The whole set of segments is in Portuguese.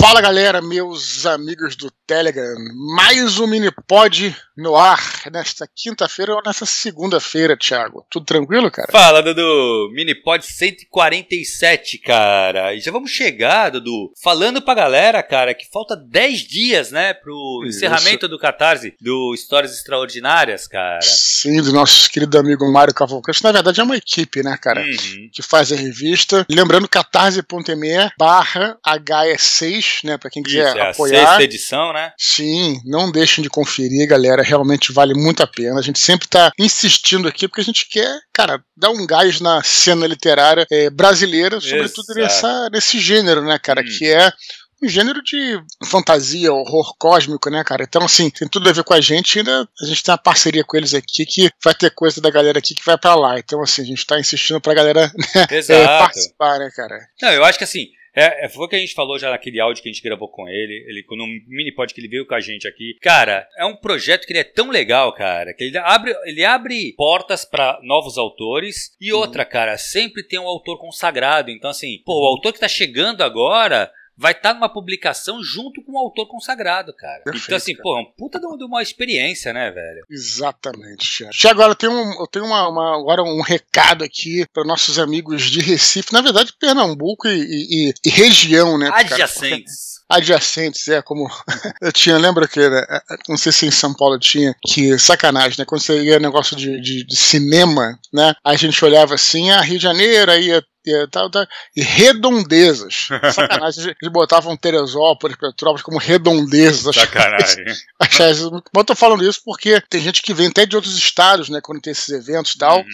Fala galera, meus amigos do Telegram, mais um Minipod no ar nesta quinta-feira ou nessa segunda-feira, Thiago. Tudo tranquilo, cara? Fala, Dudu. Minipod 147, cara. E já vamos chegar, Dudu, falando pra galera, cara, que falta 10 dias, né, pro Isso. encerramento do Catarse do Histórias Extraordinárias, cara. Sim, do nosso querido amigo Mário Cavalcante. Na verdade é uma equipe, né, cara, uhum. que faz a revista. Lembrando, catarse.me barra HS6, né, pra quem quiser Isso, é apoiar. a sexta edição, né? Sim, não deixem de conferir, galera realmente vale muito a pena. A gente sempre está insistindo aqui porque a gente quer, cara, dar um gás na cena literária é, brasileira, sobretudo nessa, nesse gênero, né, cara, hum. que é um gênero de fantasia, horror cósmico, né, cara? Então, assim, tem tudo a ver com a gente. Ainda a gente tem uma parceria com eles aqui que vai ter coisa da galera aqui que vai para lá. Então, assim, a gente tá insistindo pra galera né, é, participar, né, cara? Não, eu acho que assim, é, é, foi o que a gente falou já naquele áudio que a gente gravou com ele, ele no mini pod que ele veio com a gente aqui. Cara, é um projeto que ele é tão legal, cara, que ele abre, ele abre portas para novos autores e uhum. outra, cara, sempre tem um autor consagrado. Então, assim, pô, o autor que tá chegando agora, vai estar tá numa publicação junto com o autor consagrado, cara. Perfeito, então, assim, cara. pô, é um puta de uma experiência, né, velho? Exatamente, Tiago. Agora eu tenho, um, eu tenho uma, uma, agora um recado aqui para nossos amigos de Recife, na verdade, Pernambuco e, e, e região, né? Adjacentes adjacentes, é como eu tinha, lembra que né, não sei se em São Paulo tinha, que sacanagem, né? Quando você ia negócio de, de, de cinema, né? A gente olhava assim, ah, Rio de Janeiro, aí ia tal, tal, e redondezas. Sacanagem, eles botavam Teresópolis, Petrópolis como redondezas. Sacanagem. eu tô falando isso porque tem gente que vem até de outros estados, né, quando tem esses eventos e tal, uhum.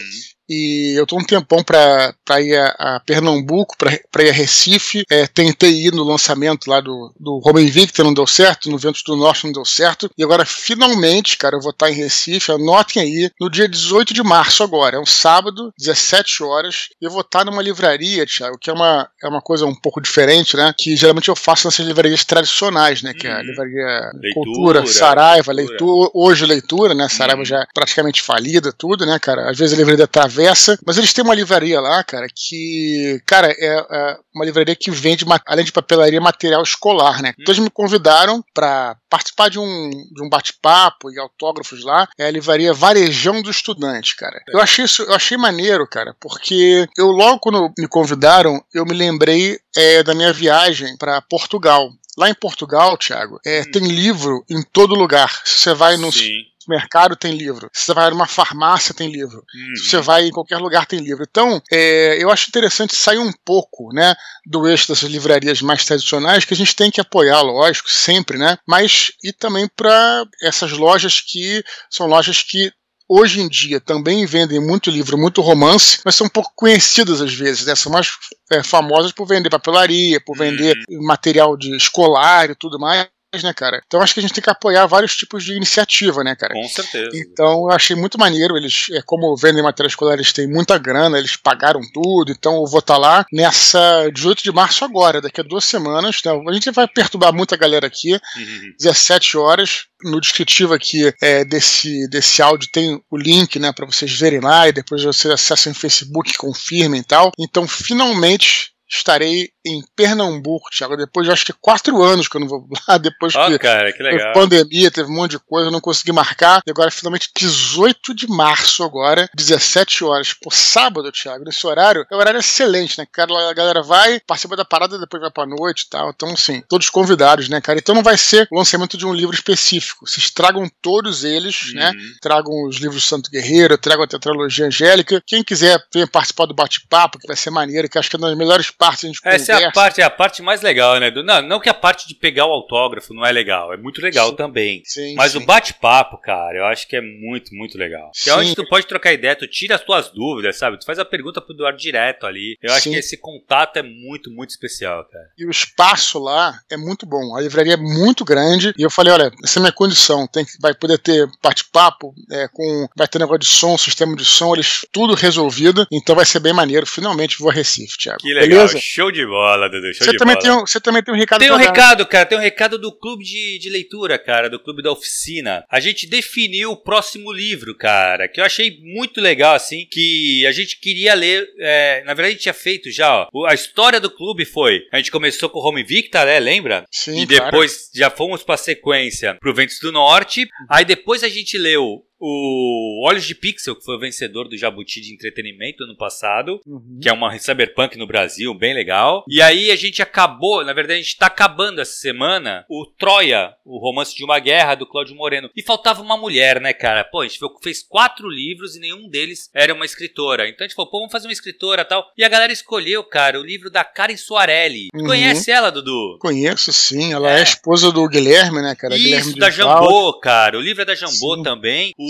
E eu tô um tempão para ir a, a Pernambuco, para ir a Recife. É, tentei ir no lançamento lá do, do Roma Invicta, não deu certo. No Ventos do Norte não deu certo. E agora, finalmente, cara, eu vou estar em Recife. Anotem aí, no dia 18 de março agora. É um sábado, 17 horas. Eu vou estar numa livraria, Thiago, que é uma, é uma coisa um pouco diferente, né? Que geralmente eu faço nessas livrarias tradicionais, né? Que é a uhum. livraria leitura, Cultura, Saraiva, leitura. leitura. Hoje leitura, né? Saraiva uhum. já é praticamente falida, tudo, né, cara? Às vezes a livraria tá travessa, mas eles têm uma livraria lá, cara, que, cara, é, é uma livraria que vende, além de papelaria, material escolar, né? Então eles me convidaram para participar de um, de um bate-papo e autógrafos lá, é a livraria Varejão do Estudante, cara. Eu achei isso, eu achei maneiro, cara, porque eu logo quando me convidaram, eu me lembrei é, da minha viagem para Portugal. Lá em Portugal, Thiago, é, hum. tem livro em todo lugar. Você vai no mercado tem livro. Se você vai numa farmácia, tem livro. Uhum. Se você vai em qualquer lugar, tem livro. Então, é, eu acho interessante sair um pouco, né, do eixo dessas livrarias mais tradicionais, que a gente tem que apoiar, lógico, sempre, né, mas e também para essas lojas que são lojas que hoje em dia também vendem muito livro, muito romance, mas são um pouco conhecidas às vezes, né? São mais é, famosas por vender papelaria, por vender uhum. material de escolar e tudo mais né, cara? Então acho que a gente tem que apoiar vários tipos de iniciativa, né, cara? Com certeza. Então eu achei muito maneiro. Eles, é, como vendem material escolar, eles têm muita grana, eles pagaram tudo. Então eu vou estar tá lá nessa 18 de março agora, daqui a duas semanas. Né? A gente vai perturbar muita galera aqui. Uhum. 17 horas. No descritivo aqui é, desse, desse áudio tem o link, né, para vocês verem lá e depois vocês acessam em Facebook, confirmem e tal. Então, finalmente estarei em Pernambuco, Thiago. Depois de acho que quatro anos que eu não vou lá, depois oh, que, cara, que legal. pandemia, teve um monte de coisa, eu não consegui marcar. E agora, finalmente, 18 de março, agora, 17 horas, por sábado, Thiago. Nesse horário, é um horário excelente, né? Cara, a galera vai, participa da parada, depois vai pra noite e tal. Então, assim, todos convidados, né, cara? Então não vai ser o lançamento de um livro específico. Vocês tragam todos eles, né? uhum. né? Tragam os livros do Santo Guerreiro, tragam a tetralogia angélica. Quem quiser vir participar do bate-papo, que vai ser maneiro, que acho que é uma das melhores partes a gente Essa conversa. é a parte, é a parte mais legal, né? Não, não que a parte de pegar o autógrafo não é legal, é muito legal sim, também. Sim, mas sim. o bate-papo, cara, eu acho que é muito, muito legal. Que é onde tu pode trocar ideia, tu tira as tuas dúvidas, sabe? Tu faz a pergunta pro Eduardo direto ali. Eu acho que esse contato é muito, muito especial, cara. E o espaço lá é muito bom. A livraria é muito grande. E eu falei, olha, essa é a minha condição. Tem, vai poder ter bate-papo, é, com, vai ter negócio de som, sistema de som, eles tudo resolvido. Então vai ser bem maneiro. Finalmente vou a Recife, Thiago. Que legal, Beleza? Show de bola, Dudu. Show Você de também, bola. tem um, você também tem um recado Tem um pra dar. recado, cara, tem um recado do clube de, de leitura, cara, do clube da oficina. A gente definiu o próximo livro, cara, que eu achei muito legal, assim, que a gente queria ler. é, na verdade, a gente tinha feito já, ó. A história do clube foi: a gente começou com o Home Victor, né? Lembra? Sim, e claro. depois já fomos pra sequência pro Ventos do Norte. Aí depois a gente leu o Olhos de Pixel, que foi o vencedor do Jabuti de Entretenimento ano passado Uhum. que é uma cyberpunk no Brasil, bem legal. E aí a gente acabou, na verdade a gente tá acabando essa semana o Troia, o romance de uma guerra do Cláudio Moreno. E faltava uma mulher, né, cara? Pô, a gente fez quatro livros e nenhum deles era uma escritora. Então a gente falou, pô, vamos fazer uma escritora e tal. E a galera escolheu, cara, o livro da Karen Soarelli. Uhum. Conhece ela, Dudu? Conheço, sim. Ela é, É. esposa do Guilherme, né, cara? Guilherme Isso, da de Valde. Jambô, cara. O livro é da Jambô Sim. também. O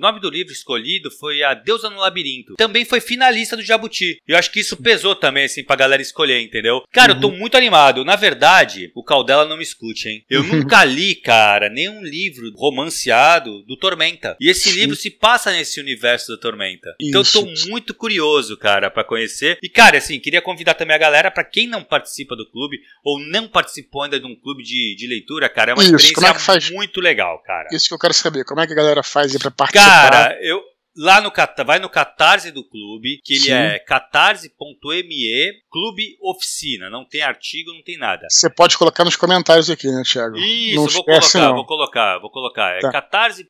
nome do livro escolhido foi A Deusa no Labirinto. Também foi finalista do Jabuti. E eu acho que isso pesou também, assim, pra galera escolher, entendeu? Cara, eu tô Uhum. muito animado. Na verdade, o Caldela não me escute, hein? Eu nunca li, cara, nenhum livro romanceado do Tormenta. E esse livro se passa nesse universo do Tormenta. Então eu tô Isso. muito curioso, cara, pra conhecer. E, cara, assim, queria convidar também a galera, pra quem não participa do clube, ou não participou ainda de um clube de, de leitura, cara, é uma Isso, experiência é muito legal, cara. Isso que eu quero saber. Como é que a galera faz aí pra participar? Cara, eu lá no vai no Catarse do clube, que ele Sim. é catarse.me clube oficina, não tem artigo, não tem nada. Você pode colocar nos comentários aqui, né, Thiago? Isso, não vou colocar, não. vou colocar, vou colocar. É Tá. catarse.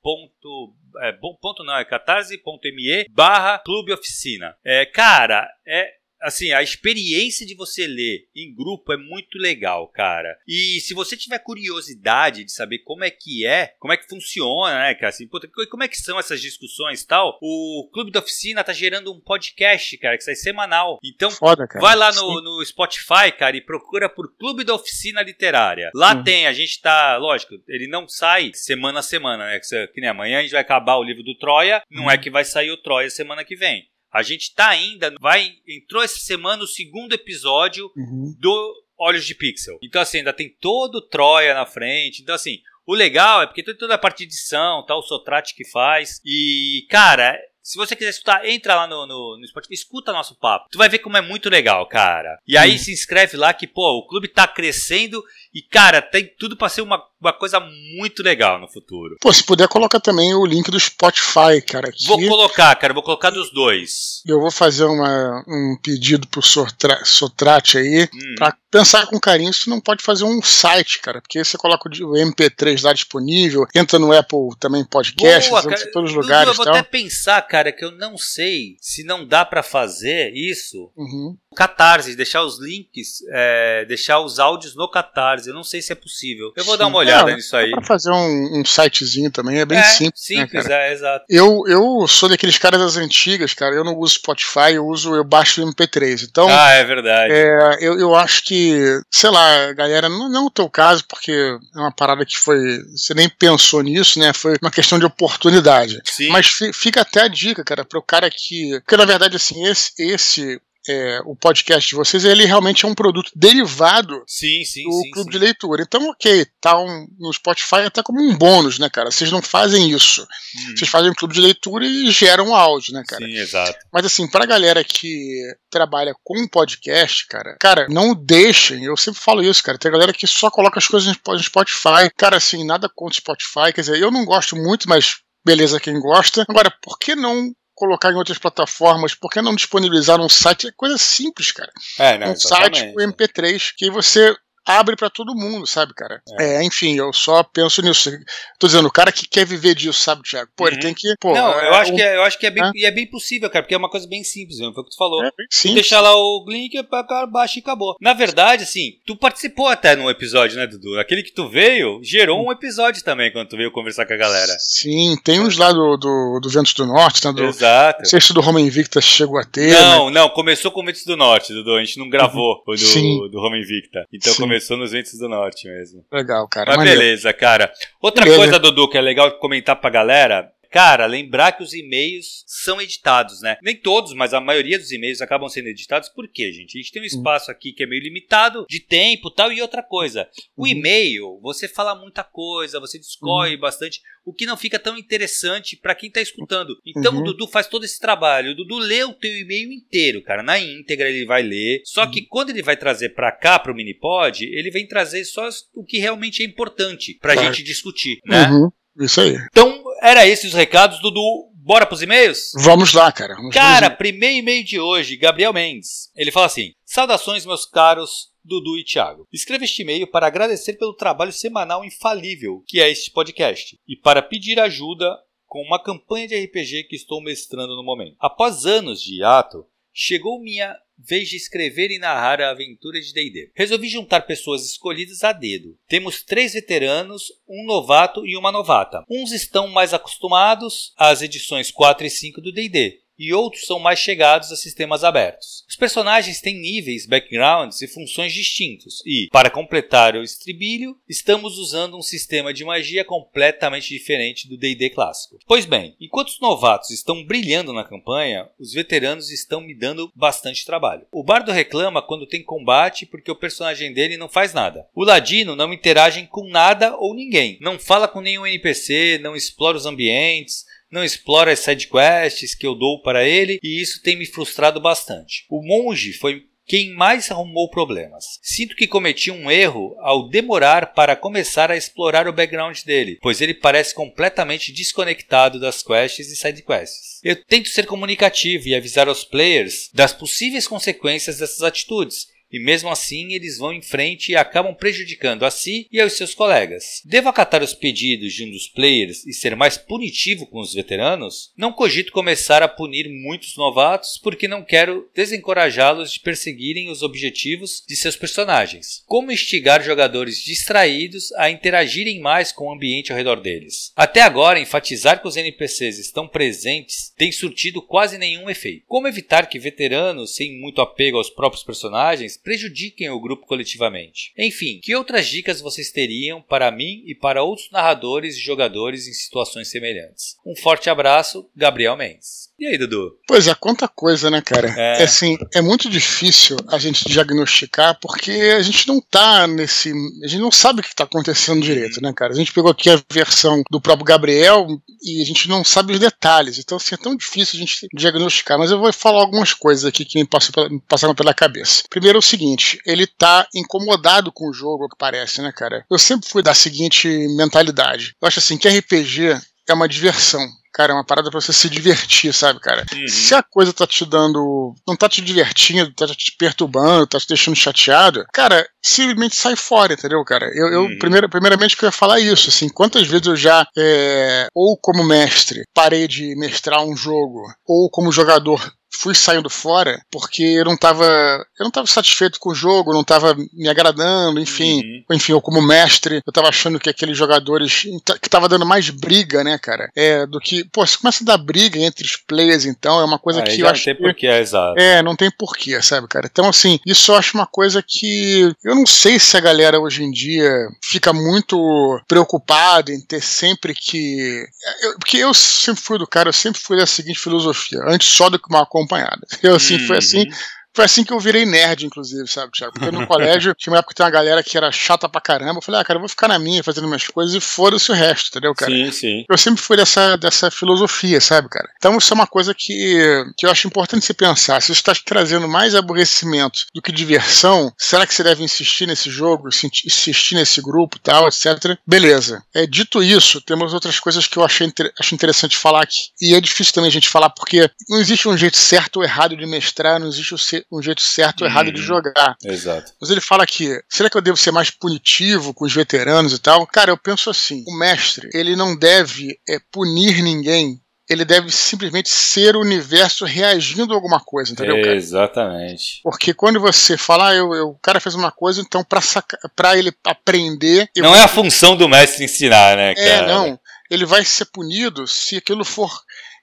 É, bom, ponto não, é catarse.me barra clube oficina. É, cara, é. Assim, a experiência de você ler em grupo é muito legal, cara. E se você tiver curiosidade de saber como é que é, como é que funciona, né, cara? Assim, puta, como é que são essas discussões e tal, o Clube da Oficina tá gerando um podcast, cara, que sai semanal. Então, Foda. Vai lá no, no Spotify, cara, e procura por Clube da Oficina Literária. Lá Uhum. tem, a gente tá, lógico, ele não sai semana a semana, né? Que, que nem amanhã a gente vai acabar o livro do Troia, não Uhum. é que vai sair o Troia semana que vem. A gente tá ainda, vai, entrou essa semana o segundo episódio Uhum. do Olhos de Pixel. Então, assim, ainda tem todo o Troia na frente. Então, assim, o legal é porque tem toda a parte de edição, tá? O Sotrate que faz. E, cara, se você quiser escutar, entra lá no, no, no Spotify, escuta nosso papo. Tu vai ver como é muito legal, cara. E aí Uhum. se inscreve lá que, pô, o clube tá crescendo e, cara, tem tudo pra ser uma, uma coisa muito legal no futuro. Pô, se puder, coloca também o link do Spotify, cara. Aqui. Vou colocar, cara, vou colocar dos dois. Eu vou fazer uma, um pedido pro Sotra- Sotrate aí. Hum. Pra pensar com carinho, você não pode fazer um site, cara. Porque você coloca o de- o MP3 lá disponível, entra no Apple também podcast, Boa, entra cara. em todos os lugares eu vou tal. até pensar, cara, que eu não sei se não dá pra fazer isso Uhum. Catarse, deixar os links, é, deixar os áudios no Catarse. Eu não sei se é possível. Eu vou Sim. dar uma olhada Não, nisso aí. Dá pra fazer um, um sitezinho também, é bem é, simples. né, simples, cara? é, exato. Eu, eu sou daqueles caras das antigas, cara. Eu não uso Spotify, eu uso, eu baixo o MP3. Então, ah, é verdade. é, eu, eu acho que, sei lá, galera, não, não o teu caso, porque é uma parada que foi. Você nem pensou nisso, né? Foi uma questão de oportunidade. Sim. Mas fi- fica até a dica, cara, para o cara que. Porque na verdade, assim, esse, esse é, o podcast de vocês, ele realmente é um produto derivado sim, sim, do sim. clube de leitura. Então, ok, tá um- no Spotify até como um bônus, né, cara? Vocês não fazem isso. Uhum. Vocês fazem um clube de leitura e geram áudio, né, cara? Sim, exato. Mas assim, pra galera que trabalha com podcast, cara, cara, não deixem, eu sempre falo isso, cara. Tem galera que só coloca as coisas no Spotify. Cara, assim, nada contra o Spotify. Quer dizer, eu não gosto muito, mas beleza quem gosta. Agora, por que não colocar em outras plataformas? Por que não disponibilizar um site? É coisa simples, cara. É, não, um site exatamente. com MP3 que você abre pra todo mundo, sabe, cara? É. enfim, eu só penso nisso. Tô dizendo, o cara que quer viver disso, sabe, Thiago? Pô, ele Uhum. tem que. Pô, não, eu acho, um- que é, eu acho que é bem, É. e é bem possível, cara, porque é uma coisa bem simples, mesmo, foi o que tu falou. É, bem Tu simples. deixar lá o link, pra cá, baixa e acabou. Na verdade, assim, tu participou até num episódio, né, Dudu? Aquele que tu veio gerou um episódio também quando tu veio conversar com a galera. Sim, tem uns lá do, do, do Ventos do Norte, né? Do, Exato. não sei se do Roma Invicta chegou a ter. né? Não, não, começou com Ventos do Norte, Dudu. A gente não gravou o do, Sim. do Invicta. Então Sim. começou nos Ventos do Norte mesmo. Legal, cara. Mas maneiro. beleza, cara. Outra Beleza. coisa, Dudu, que é legal comentar pra galera. Cara, lembrar que os e-mails são editados, né? Nem todos, mas a maioria dos e-mails acabam sendo editados. Por quê, gente? A gente tem um uhum. espaço aqui que é meio limitado de tempo tal. E outra coisa, o uhum. e-mail, você fala muita coisa, você discorre uhum. bastante, o que não fica tão interessante para quem tá escutando. Então uhum. o Dudu faz todo esse trabalho. O Dudu lê o teu e-mail inteiro, cara. Na íntegra ele vai ler. Só que uhum. quando ele vai trazer para cá, pro Minipod, ele vem trazer só o que realmente é importante pra claro. gente discutir, né? Uhum. Isso aí. Então, era esses os recados, Dudu. Bora pros e-mails? Vamos lá, cara. Vamos cara, primeiro e-mail de hoje, Gabriel Mendes. Ele fala assim: Saudações, meus caros Dudu e Thiago. Escreva este e-mail para agradecer pelo trabalho semanal infalível que é este podcast e para pedir ajuda com uma campanha de RPG que estou mestrando no momento. Após anos de hiato, chegou minha vez de escrever e narrar a aventura de D&D. Resolvi juntar pessoas escolhidas a dedo. Temos três veteranos, um novato e uma novata. Uns estão mais acostumados às edições 4 e 5 do D&D, e outros são mais chegados a sistemas abertos. Os personagens têm níveis, backgrounds e funções distintos, e, para completar o estribilho, estamos usando um sistema de magia completamente diferente do DD clássico. Pois bem, enquanto os novatos estão brilhando na campanha, os veteranos estão me dando bastante trabalho. O bardo reclama quando tem combate porque o personagem dele não faz nada. O ladino não interage com nada ou ninguém, não fala com nenhum NPC, não explora os ambientes, não explora as sidequests que eu dou para ele e isso tem me frustrado bastante. O monge foi quem mais arrumou problemas. Sinto que cometi um erro ao demorar para começar a explorar o background dele, pois ele parece completamente desconectado das quests e sidequests. Eu tento ser comunicativo e avisar aos players das possíveis consequências dessas atitudes, e mesmo assim eles vão em frente e acabam prejudicando a si e aos seus colegas. Devo acatar os pedidos de um dos players e ser mais punitivo com os veteranos? Não cogito começar a punir muitos novatos porque não quero desencorajá-los de perseguirem os objetivos de seus personagens. Como instigar jogadores distraídos a interagirem mais com o ambiente ao redor deles? Até agora, enfatizar que os NPCs estão presentes tem surtido quase nenhum efeito. Como evitar que veteranos, sem muito apego aos próprios personagens, prejudiquem o grupo coletivamente. Enfim, que outras dicas vocês teriam para mim e para outros narradores e jogadores em situações semelhantes? Um forte abraço, Gabriel Mendes. E aí, Dudu? Pois é, quanta coisa, né, cara? É. é assim, é muito difícil a gente diagnosticar porque a gente não tá nesse. A gente não sabe o que tá acontecendo direito, né, cara? A gente pegou aqui a versão do próprio Gabriel e a gente não sabe os detalhes. Então, assim, é tão difícil a gente diagnosticar. Mas eu vou falar algumas coisas aqui que me passaram pela cabeça. Primeiro, o seguinte: ele tá incomodado com o jogo, que parece, né, cara? Eu sempre fui da seguinte mentalidade. Eu acho assim que RPG é uma diversão. Cara, é uma parada pra você se divertir, sabe, cara? Uhum. Se a coisa tá te dando. não tá te divertindo, tá te perturbando, tá te deixando chateado, cara, simplesmente sai fora, entendeu, cara? Eu, eu uhum. primeira, primeiramente, que eu ia falar isso, assim, quantas vezes eu já, é, ou como mestre, parei de mestrar um jogo, ou como jogador fui saindo fora porque eu não estava eu não tava satisfeito com o jogo, não estava me agradando, enfim, uhum. enfim, eu como mestre, eu estava achando que aqueles jogadores que tava dando mais briga, né, cara, é do que, pô, você começa a dar briga entre os players, então é uma coisa Aí que eu acho não tem porquê, é exato. É, não tem porquê, sabe, cara? Então assim, isso eu acho uma coisa que eu não sei se a galera hoje em dia fica muito preocupada em ter sempre que eu, porque eu sempre fui do cara, eu sempre fui da seguinte filosofia, antes só do que uma acompanhada. Eu, assim, uhum. foi assim. Foi assim que eu virei nerd, inclusive, sabe, Thiago? Porque no colégio tinha uma época que tem uma galera que era chata pra caramba. Eu falei, ah, cara, eu vou ficar na minha fazendo minhas coisas e foda-se o resto, entendeu, cara? Sim, sim. Eu sempre fui dessa, dessa filosofia, sabe, cara? Então isso é uma coisa que, que eu acho importante você pensar. Se você está trazendo mais aborrecimento do que diversão, será que você deve insistir nesse jogo, insistir nesse grupo tal, etc? Beleza. É, dito isso, temos outras coisas que eu achei, acho interessante falar aqui. E é difícil também a gente falar porque não existe um jeito certo ou errado de mestrar, não existe o um jeito certo ou errado de uhum. jogar. Exato. Mas ele fala aqui: será que eu devo ser mais punitivo com os veteranos e tal? Cara, eu penso assim: o mestre, ele não deve é, punir ninguém ele deve simplesmente ser o universo reagindo a alguma coisa, entendeu? Cara? Exatamente. Porque quando você fala, ah, eu, eu, o cara fez uma coisa, então pra, saca, pra ele aprender. Não é a função do mestre ensinar, né, é, cara? É, não. Ele vai ser punido se aquilo for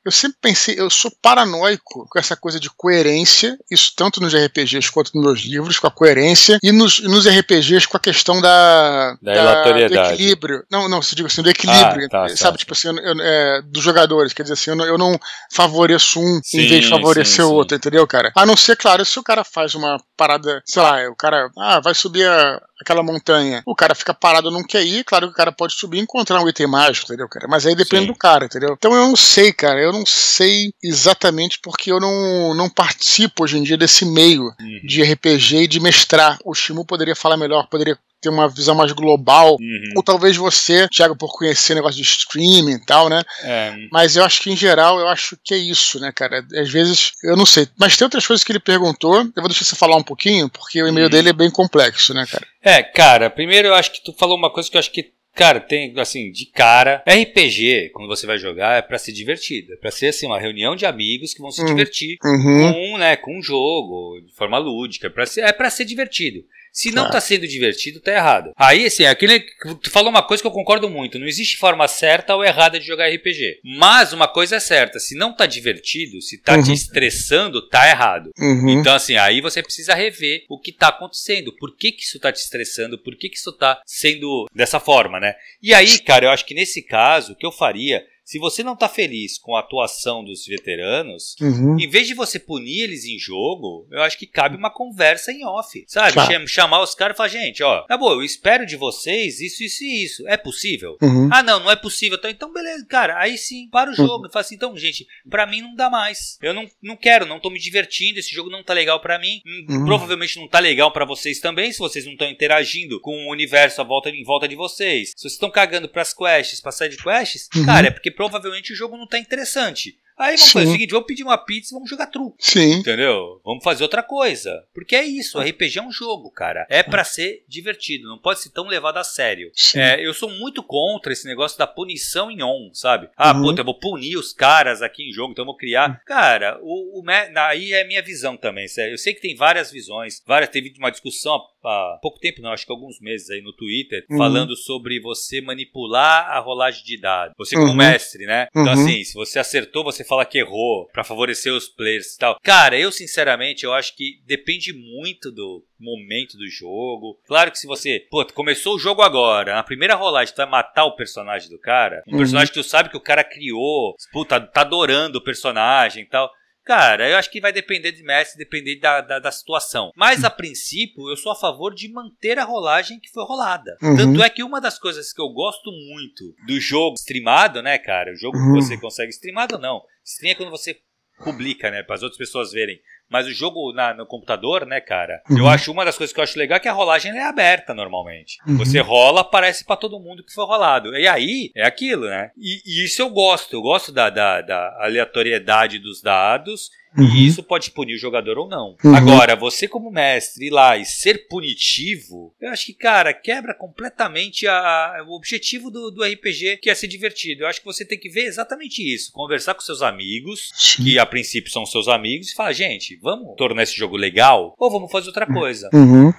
eu sempre pensei, eu sou paranoico com essa coisa de coerência, isso tanto nos RPGs quanto nos meus livros, com a coerência, e nos, nos RPGs com a questão da, da, da do equilíbrio. Não, não, se digo assim, do equilíbrio, ah, tá, sabe? Tá. Tipo assim, eu, eu, é, dos jogadores, quer dizer assim, eu não, eu não favoreço um sim, em vez de favorecer o outro, entendeu, cara? A não ser, claro, se o cara faz uma parada, sei lá, o cara ah, vai subir a, aquela montanha, o cara fica parado, não quer ir, claro que o cara pode subir e encontrar um item mágico, entendeu, cara? Mas aí depende Sim. do cara, entendeu? Então eu não sei, cara, eu não sei exatamente porque eu não, não participo hoje em dia desse meio uhum. de RPG e de mestrar. O Shimu poderia falar melhor, poderia ter uma visão mais global. Uhum. Ou talvez você, Thiago, por conhecer negócio de streaming e tal, né? É. Mas eu acho que em geral, eu acho que é isso, né, cara? Às vezes, eu não sei. Mas tem outras coisas que ele perguntou. Eu vou deixar você falar um pouquinho, porque o e-mail uhum. dele é bem complexo, né, cara? É, cara, primeiro eu acho que tu falou uma coisa que eu acho que Cara, tem assim, de cara, RPG, quando você vai jogar, é para ser divertido. É pra ser assim, uma reunião de amigos que vão se uhum. divertir uhum. com, né, com um jogo, de forma lúdica. É pra ser, é pra ser divertido. Se não tá. tá sendo divertido, tá errado. Aí, assim, aquele, tu falou uma coisa que eu concordo muito. Não existe forma certa ou errada de jogar RPG. Mas uma coisa é certa: se não tá divertido, se tá uhum. te estressando, tá errado. Uhum. Então, assim, aí você precisa rever o que tá acontecendo. Por que, que isso tá te estressando? Por que, que isso tá sendo dessa forma, né? E aí, cara, eu acho que nesse caso, o que eu faria se você não tá feliz com a atuação dos veteranos, uhum. em vez de você punir eles em jogo, eu acho que cabe uma conversa em off. Sabe? Claro. Chamar os caras e falar, gente, ó, tá bom, eu espero de vocês isso, isso e isso. É possível? Uhum. Ah, não, não é possível. Então, então beleza, cara. Aí sim, para o jogo. Uhum. Fala assim, então, gente, pra mim não dá mais. Eu não, não quero, não tô me divertindo. Esse jogo não tá legal para mim. Hum, uhum. Provavelmente não tá legal para vocês também, se vocês não estão interagindo com o universo à volta, em volta de vocês. Se vocês estão cagando pras quests, pra side quests, uhum. cara, é porque provavelmente o jogo não tá interessante. Aí vamos Sim. fazer o seguinte, vamos pedir uma pizza e vamos jogar truco. Sim. Entendeu? Vamos fazer outra coisa. Porque é isso, RPG é um jogo, cara. É para ser divertido, não pode ser tão levado a sério. É, eu sou muito contra esse negócio da punição em on, sabe? Ah, uhum. puta, eu vou punir os caras aqui em jogo, então eu vou criar. Uhum. Cara, o, o aí é minha visão também, sério. Eu sei que tem várias visões, várias, teve uma discussão há pouco tempo, não, acho que alguns meses aí no Twitter, uhum. falando sobre você manipular a rolagem de dados. Você como uhum. mestre, né? Então, uhum. assim, se você acertou, você fala que errou para favorecer os players e tal. Cara, eu sinceramente, eu acho que depende muito do momento do jogo. Claro que se você, pô, começou o jogo agora, na primeira rolagem tu vai matar o personagem do cara, um uhum. personagem que tu sabe que o cara criou, puta, tá adorando o personagem e tal. Cara, eu acho que vai depender de Messi, depender da, da, da, situação. Mas a princípio, eu sou a favor de manter a rolagem que foi rolada. Uhum. Tanto é que uma das coisas que eu gosto muito do jogo streamado, né, cara? O jogo uhum. que você consegue streamado não. Stream é quando você publica, né, para as outras pessoas verem. Mas o jogo na, no computador, né, cara? Uhum. Eu acho uma das coisas que eu acho legal é que a rolagem é aberta normalmente. Uhum. Você rola, aparece para todo mundo que foi rolado. E aí é aquilo, né? E, e isso eu gosto. Eu gosto da, da, da aleatoriedade dos dados Uhum. E isso pode punir o jogador ou não. Uhum. Agora, você como mestre ir lá e ser punitivo, eu acho que, cara, quebra completamente a, a, o objetivo do, do, RPG, que é ser divertido. Eu acho que você tem que ver exatamente isso. Conversar com seus amigos, que a princípio são seus amigos, e falar, gente, vamos tornar esse jogo legal ou vamos fazer outra coisa. Uhum. Né?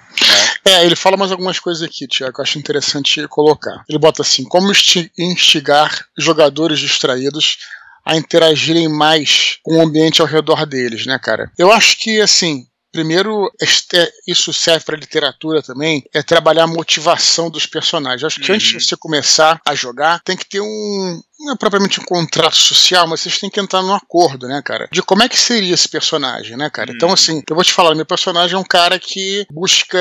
É, ele fala mais algumas coisas aqui, Tiago, que eu acho interessante colocar. Ele bota assim: como instigar jogadores distraídos a interagirem mais com o ambiente ao redor deles, né, cara? Eu acho que, assim, Primeiro, este, isso serve para literatura também, é trabalhar a motivação dos personagens. Acho que uhum. antes de você começar a jogar, tem que ter um. Não é propriamente um contrato social, mas vocês têm que entrar num acordo, né, cara? De como é que seria esse personagem, né, cara? Então, uhum. Então, assim, eu vou te falar, meu personagem é um cara que busca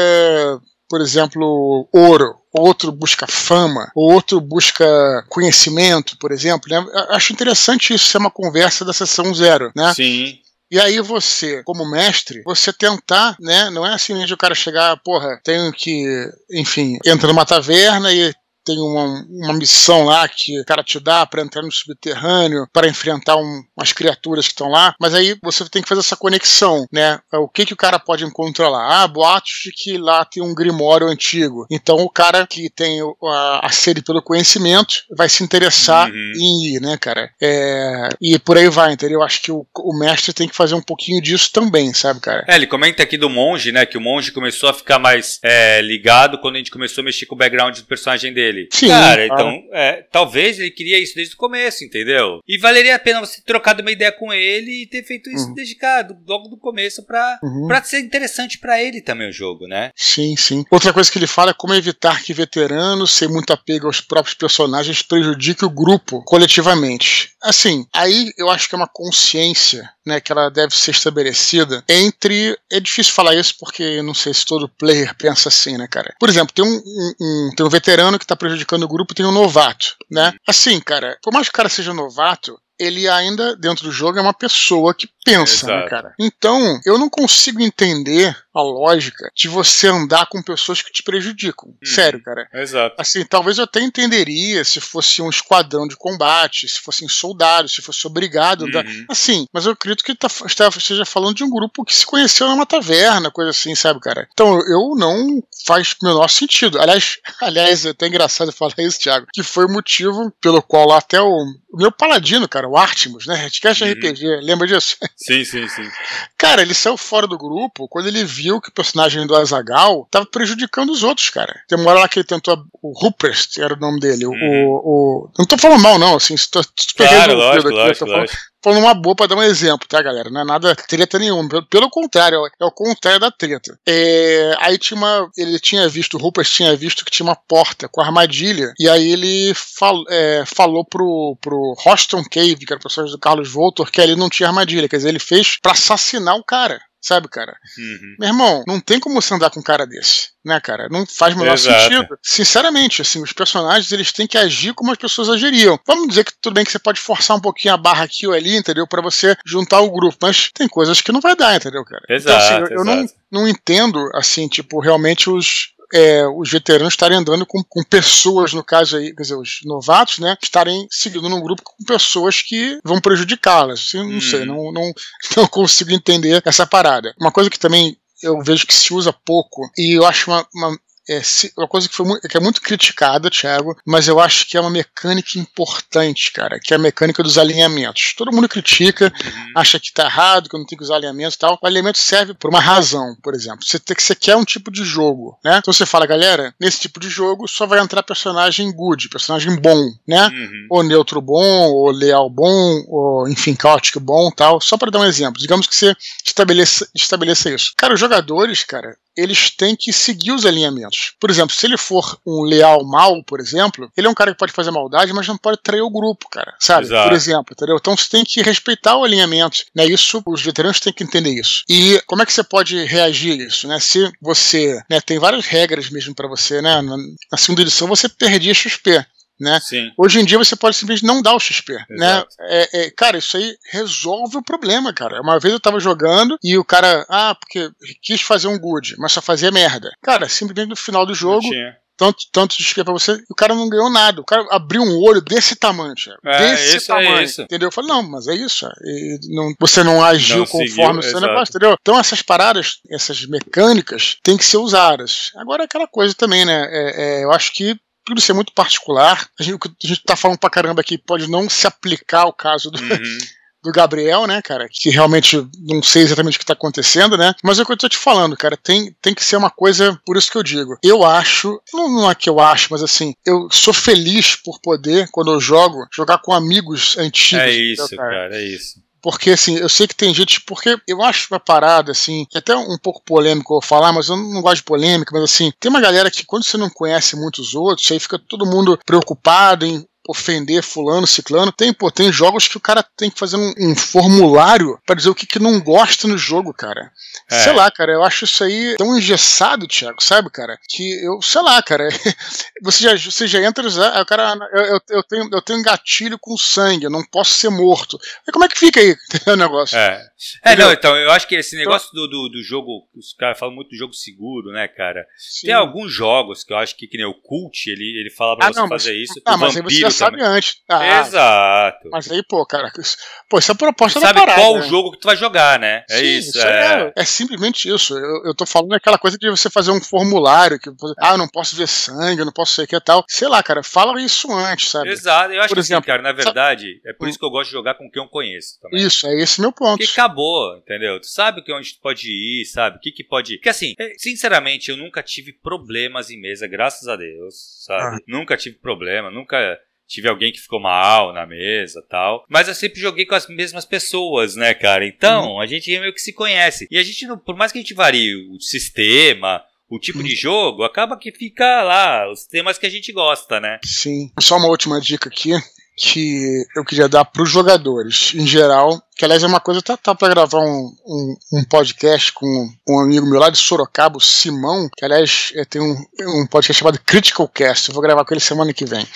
por exemplo, ouro, outro busca fama, outro busca conhecimento, por exemplo. Né? Acho interessante isso ser uma conversa da sessão zero, né? Sim. E aí você, como mestre, você tentar, né? Não é assim de o cara chegar, porra, tenho que, enfim, entra numa taverna e tem uma, uma missão lá que o cara te dá para entrar no subterrâneo, para enfrentar um, umas criaturas que estão lá, mas aí você tem que fazer essa conexão, né? O que que o cara pode encontrar lá? Ah, boatos de que lá tem um grimório antigo. Então o cara que tem a, a sede pelo conhecimento vai se interessar uhum. em ir, né, cara? É, e por aí vai, entendeu? Eu acho que o, o mestre tem que fazer um pouquinho disso também, sabe, cara? É, ele comenta aqui do monge, né? Que o monge começou a ficar mais é, ligado quando a gente começou a mexer com o background do personagem dele ele. Sim, Cara, então, é, talvez ele queria isso desde o começo, entendeu? E valeria a pena você ter trocado uma ideia com ele e ter feito isso uhum. desde cá, logo do começo, pra, uhum. Pra ser interessante para ele também o jogo, né? Sim, sim. Outra coisa que ele fala é como evitar que veteranos, sem muito apego aos próprios personagens, prejudique o grupo coletivamente. Assim, aí eu acho que é uma consciência né, que ela deve ser estabelecida entre. É difícil falar isso porque não sei se todo player pensa assim, né, cara? Por exemplo, tem um, um, um tem um veterano que está prejudicando o grupo, tem um novato, né? Assim, cara, por mais que o cara seja novato, ele ainda, dentro do jogo, é uma pessoa que pensa, né, cara? Então, eu não consigo entender a lógica de você andar com pessoas que te prejudicam. Hum, Sério, cara. Exato. Assim, talvez eu até entenderia se fosse um esquadrão de combate, se fossem soldados, se fosse obrigado a andar. Uhum. Assim, mas eu acredito que tá, esteja falando de um grupo que se conheceu numa taverna, coisa assim, sabe, cara? Então, eu não faz o menor sentido. Aliás, aliás, é até engraçado falar isso, Thiago, que foi o motivo pelo qual até o, o meu paladino, cara, o Artemus, né? Redcast uhum. RPG, lembra disso? Sim, sim, sim. Cara, ele saiu fora do grupo quando ele viu que o personagem do Azagal tava prejudicando os outros, cara. Tem uma hora lá que ele tentou. O Rupert era o nome dele. Uhum. O, o, Não tô falando mal, não, assim. Tô, tô claro, lógico, lógico, lógico falando uma boa pra dar um exemplo, tá, galera? Não é nada treta nenhuma. Pelo, pelo contrário, é o contrário da treta. É, aí tinha uma. Ele tinha visto, o Rupert tinha visto que tinha uma porta com armadilha. E aí ele fal, é, falou pro, pro Hoston Cave, que era o personagem do Carlos Voltor, que ali não tinha armadilha. Quer dizer, ele fez pra assassinar o cara. Sabe, cara? Uhum. Meu irmão, não tem como você andar com um cara desse, né, cara? Não faz o menor Exato. sentido. Sinceramente, assim, os personagens, eles têm que agir como as pessoas agiriam. Vamos dizer que tudo bem que você pode forçar um pouquinho a barra aqui ou ali, entendeu? para você juntar o grupo, mas tem coisas que não vai dar, entendeu, cara? Exato, então, assim, eu, eu não, não entendo, assim, tipo, realmente os, é, os veteranos estarem andando com, com, pessoas, no caso aí, quer dizer, os novatos, né, estarem seguindo num grupo com pessoas que vão prejudicá-las. Assim, não hum. sei, uhum. não, não, não consigo entender essa parada. Uma coisa que também eu vejo que se usa pouco, e eu acho uma, uma é uma coisa que, foi muito, que é muito criticada, Thiago, mas eu acho que é uma mecânica importante, cara, que é a mecânica dos alinhamentos. Todo mundo critica, uhum. acha que tá errado, que não tem que usar alinhamentos e tal. O alinhamento serve por uma razão, por exemplo. Você, tem, você quer um tipo de jogo, né? Então você fala, galera, nesse tipo de jogo só vai entrar personagem good, personagem bom, né? Uhum. Ou neutro bom, ou leal bom, ou enfim, caótico bom tal. Só para dar um exemplo. Digamos que você estabeleça, estabeleça isso. Cara, os jogadores, cara, eles têm que seguir os alinhamentos. Por exemplo, se ele for um leal mal, por exemplo, ele é um cara que pode fazer maldade, mas não pode trair o grupo, cara. Sabe? Exato. Por exemplo, entendeu? Então você tem que respeitar o alinhamento. Né? Isso, os veteranos têm que entender isso. E como é que você pode reagir a isso? Né? Se você né, tem várias regras mesmo para você, né? Na, na segunda edição você perdia XP. Né? Sim. Hoje em dia você pode simplesmente não dar o XP. Né? É, é, cara, isso aí resolve o problema, cara. Uma vez eu tava jogando e o cara, ah, porque quis fazer um good, mas só fazia merda. Cara, simplesmente no final do jogo, tanto, tanto de XP pra você, o cara não ganhou nada. O cara abriu um olho desse tamanho, É, desse isso, tamanho. É. Entendeu? Eu falei, não, mas é isso. Não, você não agiu não conforme seguiu, o seu negócio, entendeu? Então essas paradas, essas mecânicas, têm que ser usadas. Agora é aquela coisa também, né? É, é, eu acho que tudo isso é muito particular. A gente, a gente tá falando pra caramba aqui pode não se aplicar ao caso do. Uhum. do Gabriel, né, cara? Que realmente não sei exatamente o que tá acontecendo, né? Mas é o que eu tô te falando, cara. Tem, tem que ser uma coisa, por isso que eu digo. Eu acho, não, não é que eu acho, mas assim, eu sou feliz por poder, quando eu jogo, jogar com amigos antigos. É isso, cara? cara, é isso. Porque, assim, eu sei que tem gente. Porque eu acho uma parada, assim, é até um pouco polêmico eu falar, mas eu não gosto de polêmica, mas assim, tem uma galera que quando você não conhece muitos outros, aí fica todo mundo preocupado em ofender fulano, ciclano. Tem, pô, tem jogos que o cara tem que fazer um, um formulário para dizer o que, que não gosta no jogo, cara. É. Sei lá, cara, eu acho isso aí tão engessado, Thiago, sabe, cara? Que eu, sei lá, cara, você já, você já entra, aí o cara, eu, eu, eu, tenho, eu tenho gatilho com sangue, eu não posso ser morto. E como é que fica aí o negócio? É, é não, então, eu acho que esse negócio do, do, do jogo, os caras falam muito do jogo seguro, né, cara? Sim. Tem alguns jogos que eu acho que, que nem o Cult, ele, ele fala pra ah, você não, fazer mas, isso. Ah, mas aí você já sabe antes. Ah, Exato. Mas aí, pô, cara, pô, isso é a proposta sabe da parada. Sabe qual né? o jogo que tu vai jogar, né? É Sim, isso. é... É, é... simplesmente isso. Eu, eu tô falando aquela coisa de você fazer um formulário que, ah, eu não posso ver sangue, eu não posso ser que e tal. Sei lá, cara, fala isso antes, sabe? Exato. Eu acho por que exemplo, assim, cara, na verdade, sabe? é por isso que eu gosto de jogar com quem eu conheço. Também. Isso, é esse meu ponto. Porque acabou, entendeu? Tu sabe que onde tu pode ir, sabe? O que que pode. Porque assim, é, sinceramente, eu nunca tive problemas em mesa, graças a Deus, sabe? Ah. Nunca tive problema, nunca tive alguém que ficou mal na mesa tal. Mas eu sempre joguei com as mesmas pessoas, né, cara? Então, uhum. a gente meio que se conhece. E a gente, por mais que a gente varie o sistema, o tipo uhum. de jogo, acaba que fica lá, os temas que a gente gosta, né? Sim. Só uma última dica aqui que eu queria dar para os jogadores em geral, que aliás é uma coisa, tá, tá para gravar um, um, um, podcast com um amigo meu lá de Sorocaba, o Simão, que aliás é, tem um, um podcast chamado Critical Cast, eu vou gravar com ele semana que vem.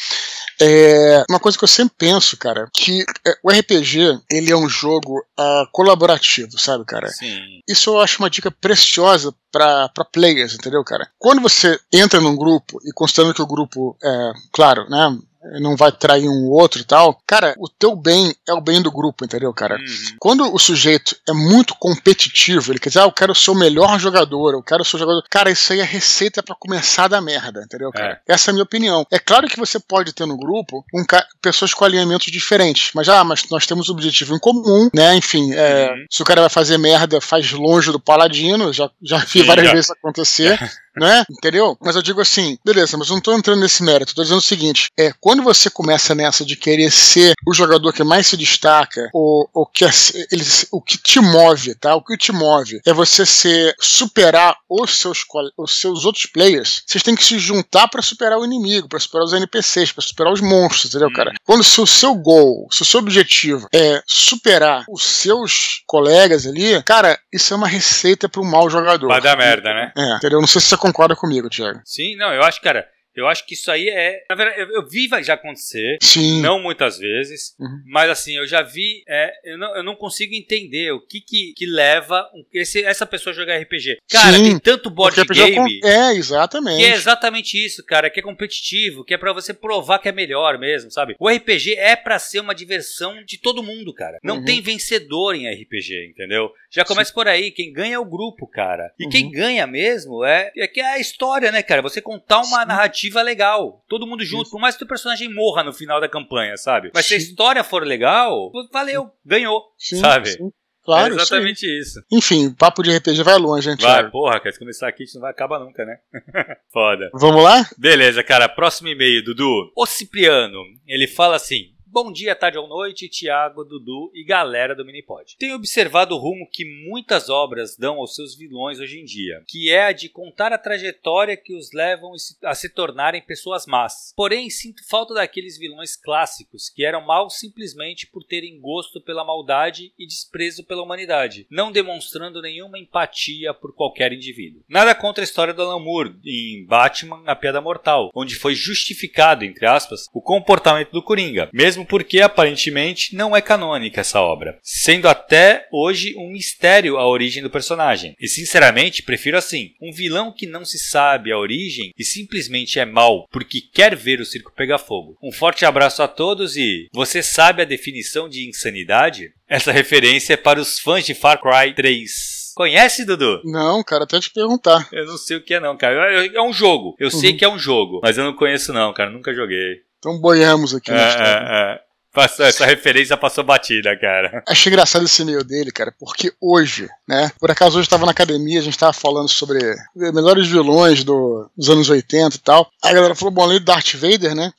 É uma coisa que eu sempre penso, cara, que é, o RPG ele é um jogo uh, colaborativo, sabe, cara? Sim. Isso eu acho uma dica preciosa para players, entendeu, cara? Quando você entra num grupo e considerando que o grupo é, claro, né? Não vai trair um outro e tal. Cara, o teu bem é o bem do grupo, entendeu, cara? Uhum. Quando o sujeito é muito competitivo, ele quer dizer, ah, eu quero ser o melhor jogador, eu quero ser o jogador. Cara, isso aí é receita para começar da merda, entendeu, cara? É. Essa é a minha opinião. É claro que você pode ter no grupo um pessoas com alinhamentos diferentes, mas ah, mas nós temos um objetivo em comum, né? Enfim, é, uhum. se o cara vai fazer merda, faz longe do paladino, já, já vi várias já. vezes acontecer. né? Entendeu? Mas eu digo assim, beleza, mas eu não tô entrando nesse mérito, tô dizendo o seguinte: é, quando você começa nessa de querer ser o jogador que mais se destaca, ou, ou que ele, o que te move, tá? O que te move é você ser superar os seus, os seus outros players, vocês têm que se juntar para superar o inimigo, para superar os NPCs, para superar os monstros, entendeu, cara? Hum. Quando se o seu goal, se o seu objetivo é superar os seus colegas ali, cara, isso é uma receita para um mau jogador. Vai dar merda, né? É, entendeu? Não sei se você concorda comigo, Thiago. Sim, não, eu acho, cara, eu acho que isso aí é. Na verdade, eu, eu vi já acontecer. Sim. Não muitas vezes. Uhum. Mas assim, eu já vi. É, eu, não, eu não consigo entender o que que, que leva esse, essa pessoa a jogar RPG. Cara, Sim, tem tanto board game. É, exatamente. Que é exatamente isso, cara. Que é competitivo, que é para você provar que é melhor mesmo, sabe? O RPG é para ser uma diversão de todo mundo, cara. Não uhum. tem vencedor em RPG, entendeu? Já começa Sim. por aí. Quem ganha é o grupo, cara. E uhum. quem ganha mesmo é, é que é a história, né, cara? Você contar uma narrativa narrativa legal. Todo mundo junto, Isso. por mais que o personagem morra no final da campanha, sabe? Mas Sim. se a história for legal, valeu, ganhou, Sim, sabe? Sim. Claro, é exatamente isso. Enfim, papo de RPG vai longe, gente. Vai, porra, quer começar aqui, isso não vai acabar nunca, né? Foda. Vamos lá? Beleza, cara. Próximo e-mail, Dudu. O Cipriano, ele fala assim: Bom dia, tarde ou noite, Tiago, Dudu e galera do Minipod. Tenho observado o rumo que muitas obras dão aos seus vilões hoje em dia, que é a de contar a trajetória que os levam a se tornarem pessoas más. Porém, sinto falta daqueles vilões clássicos que eram maus simplesmente por terem gosto pela maldade e desprezo pela humanidade, não demonstrando nenhuma empatia por qualquer indivíduo. Nada contra a história do Alan Moore em Batman: A Piada Mortal, onde foi justificado, entre aspas, o comportamento do Coringa, mesmo porque aparentemente não é canônica essa obra, sendo até hoje um mistério a origem do personagem. E sinceramente, prefiro assim: um vilão que não se sabe a origem e simplesmente é mal porque quer ver o circo pegar fogo. Um forte abraço a todos e você sabe a definição de insanidade? Essa referência é para os fãs de Far Cry 3. Conhece, Dudu? Não, cara, até te perguntar. Eu não sei o que é não, cara. É um jogo. Eu uhum. sei que é um jogo, mas eu não conheço não, cara. Nunca joguei. Então boiamos aqui é, na história. É, é. Passou, essa referência passou batida, cara. Achei engraçado esse e-mail dele, cara, porque hoje, né? Por acaso hoje eu tava na academia, a gente tava falando sobre melhores vilões do, dos anos 80 e tal. Aí a galera falou, bom, além do Darth Vader, né?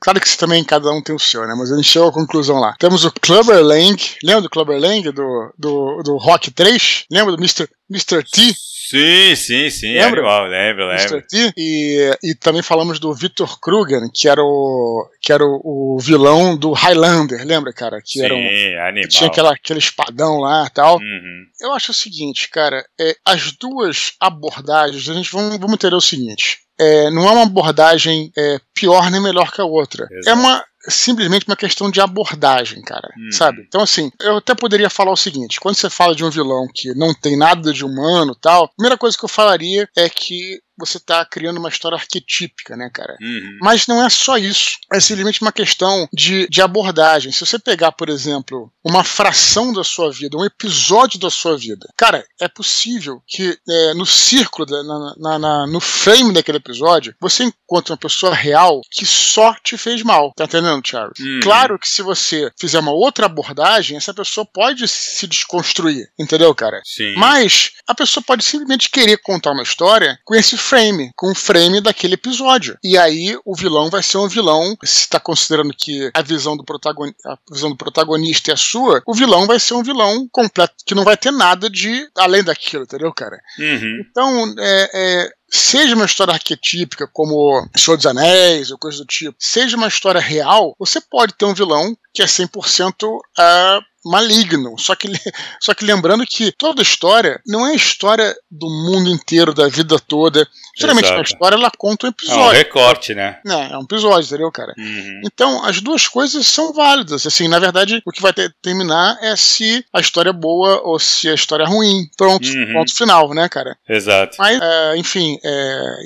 Claro que também cada um tem o seu, né? Mas a gente chegou à conclusão lá. Temos o Clubber Lang. Lembra do Clubber Lang do, do, do Rock 3? Lembra do Mr. Mr. T? Sim, sim, sim. Lembra? Animal, lembro, lembro. E, e também falamos do Victor Kruger, que era o que era o, o vilão do Highlander, lembra, cara? Que sim, era um, animal. tinha aquela, aquele espadão lá e tal. Uhum. Eu acho o seguinte, cara, é, as duas abordagens, a gente vamos, vamos entender o seguinte. É, não é uma abordagem é, pior nem melhor que a outra. Exato. É uma simplesmente uma questão de abordagem, cara. Hum. Sabe? Então, assim, eu até poderia falar o seguinte: quando você fala de um vilão que não tem nada de humano tal, a primeira coisa que eu falaria é que você tá criando uma história arquetípica, né, cara? Uhum. Mas não é só isso. É simplesmente uma questão de, de abordagem. Se você pegar, por exemplo, uma fração da sua vida, um episódio da sua vida, cara, é possível que é, no círculo, da, na, na, na, no frame daquele episódio, você encontre uma pessoa real que só te fez mal. Tá entendendo, Thiago? Uhum. Claro que se você fizer uma outra abordagem, essa pessoa pode se desconstruir, entendeu, cara? Sim. Mas a pessoa pode simplesmente querer contar uma história com esse frame, com o frame daquele episódio. E aí o vilão vai ser um vilão, se está considerando que a visão do, protagoni a visão do protagonista é a sua, o vilão vai ser um vilão completo, que não vai ter nada de além daquilo, entendeu, cara? Uhum. Então, é, é, seja uma história arquetípica, como Senhor dos Anéis ou coisa do tipo, seja uma história real, você pode ter um vilão que é 100% uh, maligno. Só que, só que lembrando que toda história não é história do mundo inteiro, da vida toda. Geralmente Exato. uma história ela conta um É um episódio. recorte, né? É, é um episódio, entendeu, cara? Uhum. Então, as duas coisas são válidas. Assim, na verdade, o que vai ter- terminar é se a história é boa ou se a história é ruim. Pronto, Uhum. ponto final, né, cara? Exato. Mas, é, enfim, é,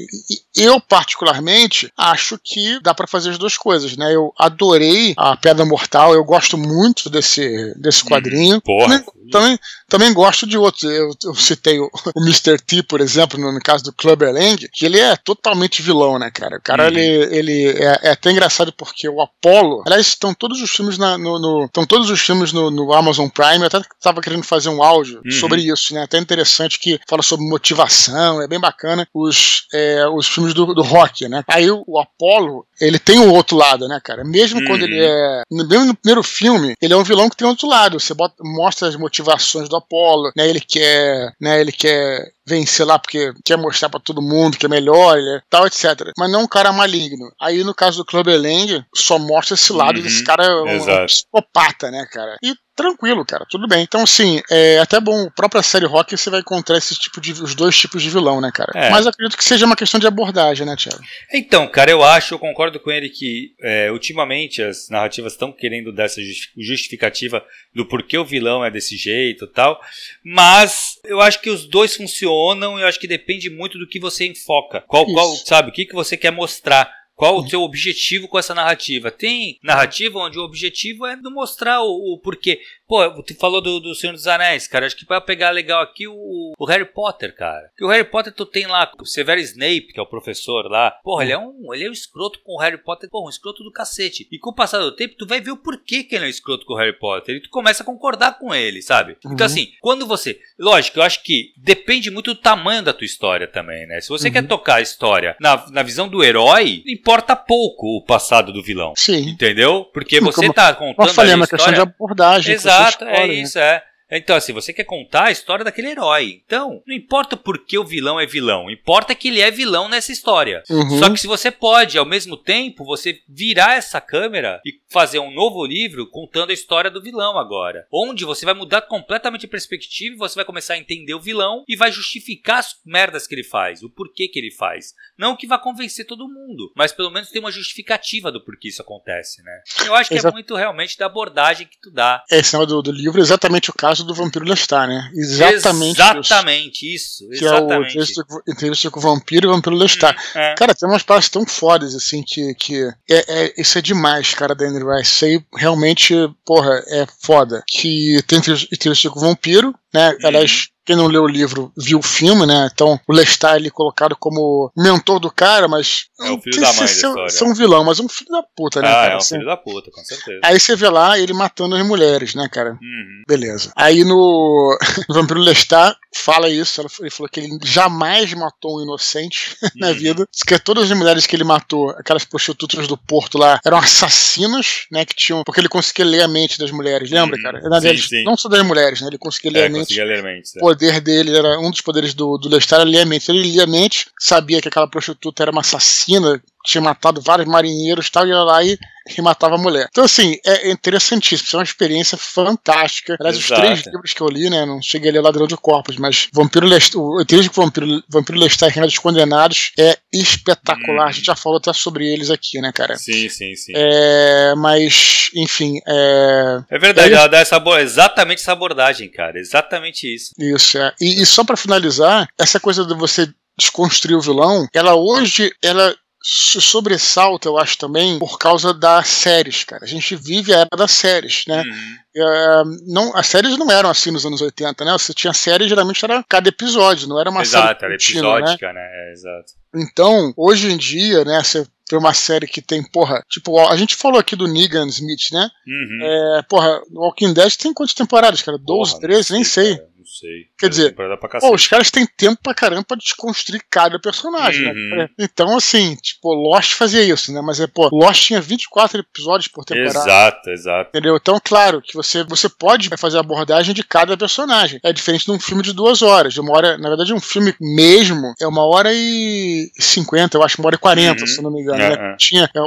eu particularmente acho que dá pra fazer as duas coisas, né? Eu adorei a Pedra Mortal, eu gosto muito desse, desse quadrinho. Porra. Também, também, também gosto de outros. Eu, eu citei o, o Mr. T, por exemplo, no, no caso do Clubber Lang, que ele é totalmente vilão, né, cara? O cara, Uhum. ele, ele é, é até engraçado porque o Apollo. Aliás, estão todos os filmes na- no. no- Estão todos os filmes no, no Amazon Prime. Eu até tava querendo fazer um áudio Uhum. sobre isso, né? Até interessante que fala sobre motivação, é bem bacana. Os, é, os filmes do, do rock, né? Aí o, o Apollo, ele tem o outro lado, né, cara? Mesmo quando Uhum. ele é. Mesmo no primeiro filme, ele é um vilão que tem outro lado. Você bota- mostra as motivações do Apollo, né? Ele quer. Né, ele quer vencer lá porque quer mostrar pra todo mundo que é melhor, é tal, etc. Mas não um cara maligno. Aí no caso do Clubber Lang, só mostra esse lado Uhum. desse cara é um, um psicopata, né, cara? E tranquilo, cara, tudo bem. Então, assim, é até bom, a própria série Rock você vai encontrar esse tipo de, os dois tipos de vilão, né, cara? É. Mas acredito que seja uma questão de abordagem, né, Thiago? Então, cara, eu acho, eu concordo com ele que é, ultimamente as narrativas estão querendo dar essa justi- justificativa do porquê o vilão é desse jeito e tal, mas eu acho que os dois funcionam e eu acho que depende muito do que você enfoca. Qual, Isso. qual sabe, o que, que você quer mostrar. Qual o seu objetivo com essa narrativa? Tem narrativa onde o objetivo é não mostrar o, o porquê. Pô, tu falou do, do Senhor dos Anéis, cara. Acho que vai pegar legal aqui o, o Harry Potter, cara. Que o Harry Potter tu tem lá o Severo Snape, que é o professor lá. Porra, ele é um, ele é um escroto com o Harry Potter. Porra, um escroto do cacete. E com o passar do tempo, tu vai ver o porquê que ele é um escroto com o Harry Potter. E tu começa a concordar com ele, sabe? Uhum. Então, assim, quando você. Lógico, eu acho que depende muito do tamanho da tua história também, né? Se você Uhum. quer tocar a história na, na visão do herói, importa pouco o passado do vilão. Sim. Entendeu? Porque você como- tá contando eu falei, é uma questão de história. abordagem. sua Exato, é né? isso, é. Então, assim, você quer contar a história daquele herói. Então, não importa por que o vilão é vilão, importa que ele é vilão nessa história. Uhum. Só que se você pode, ao mesmo tempo, você virar essa câmera e fazer um novo livro contando a história do vilão agora. Onde você vai mudar completamente a perspectiva e você vai começar a entender o vilão e vai justificar as merdas que ele faz, o porquê que ele faz. Não que vá convencer todo mundo, mas pelo menos tem uma justificativa do porquê isso acontece, né? Eu acho que Exato. é muito realmente da abordagem que tu dá. Esse negócio do, do livro é exatamente o caso do Vampiro Lestat, né? Exatamente isso. Exatamente isso. Que é o Exatamente. entrevista com- entrevista com o vampiro e o vampiro Lestat. É. Cara, tem umas palavras tão fodas, assim, que. que é, é- isso é demais, cara, da Andrew Rice. Isso aí realmente, porra, é foda. Que tem entrevista com o vampiro, né? Uhum. Aliás, quem não leu o livro viu o filme, né? Então, o Lestat ele é colocado como mentor do cara, mas. É o filho da se mãe da ser- história. ser um vilão, mas é um filho da puta, né, Ah, cara? é um Assim, filho da puta, com certeza. Aí você vê lá ele matando as mulheres, né, cara? Uhum. Beleza. Aí no, no Vampiro Lestat fala isso, ele falou que ele jamais matou um inocente na Uhum. vida. Diz que todas as mulheres que ele matou, aquelas prostitutas do porto lá, eram assassinas, né, que tinham, porque ele conseguia ler a mente das mulheres, lembra, Uhum. cara? Na Sim, deles, sim. não só das mulheres, né, ele conseguia ler É, a mente. Ler mentes. O poder dele era um dos poderes do, do Lestat era ler a mente. Ele lia a mente, sabia que aquela prostituta era uma assassina, tinha matado vários marinheiros tal, e ia lá e, e matava a mulher. Então, assim, é interessantíssimo. Isso é uma experiência fantástica. Aliás, os Exato. três livros que eu li, né? Não cheguei a ler Ladrão de Corpos, mas Vampiro Lestat, o Entrevista com o Vampiro, Vampiro Lestat e Reino dos Condenados é espetacular. Hum. A gente já falou até sobre eles aqui, né, cara? Sim, sim, sim. É, mas, enfim, é, É verdade, Aí- ela dá essa exatamente essa abordagem, cara. Exatamente isso. Isso, é. E, e só pra finalizar, essa coisa de você desconstruir o vilão, ela hoje, ela se sobressalta, eu acho também, por causa das séries, cara. A gente vive a era das séries, né? Uhum. É, não, as séries não eram assim nos anos 80, né? Você tinha série, geralmente era cada episódio, não era uma exato, série. Exato, era episódica, né? né? É, exato. Então, hoje em dia, né, você tem uma série que tem, porra, tipo, a gente falou aqui do Negan Smith, né? Uhum. É, porra, Walking Dead tem quantas temporadas, cara? 12, porra, 13, nem sei. Não sei. Quer dizer, pô, os caras têm tempo pra caramba pra desconstruir cada personagem, né? uhum. né? Então, assim, tipo, Lost fazia isso, né? Mas é, pô, Lost tinha 24 episódios por temporada. Exato, exato. Entendeu? Então, claro, que você, você pode fazer a abordagem de cada personagem. É diferente de um filme de duas horas. De uma hora, na verdade, um filme mesmo é uma hora e cinquenta, eu acho, uma hora e quarenta, uhum. se não me engano. Uhum. Né? Tinha, é,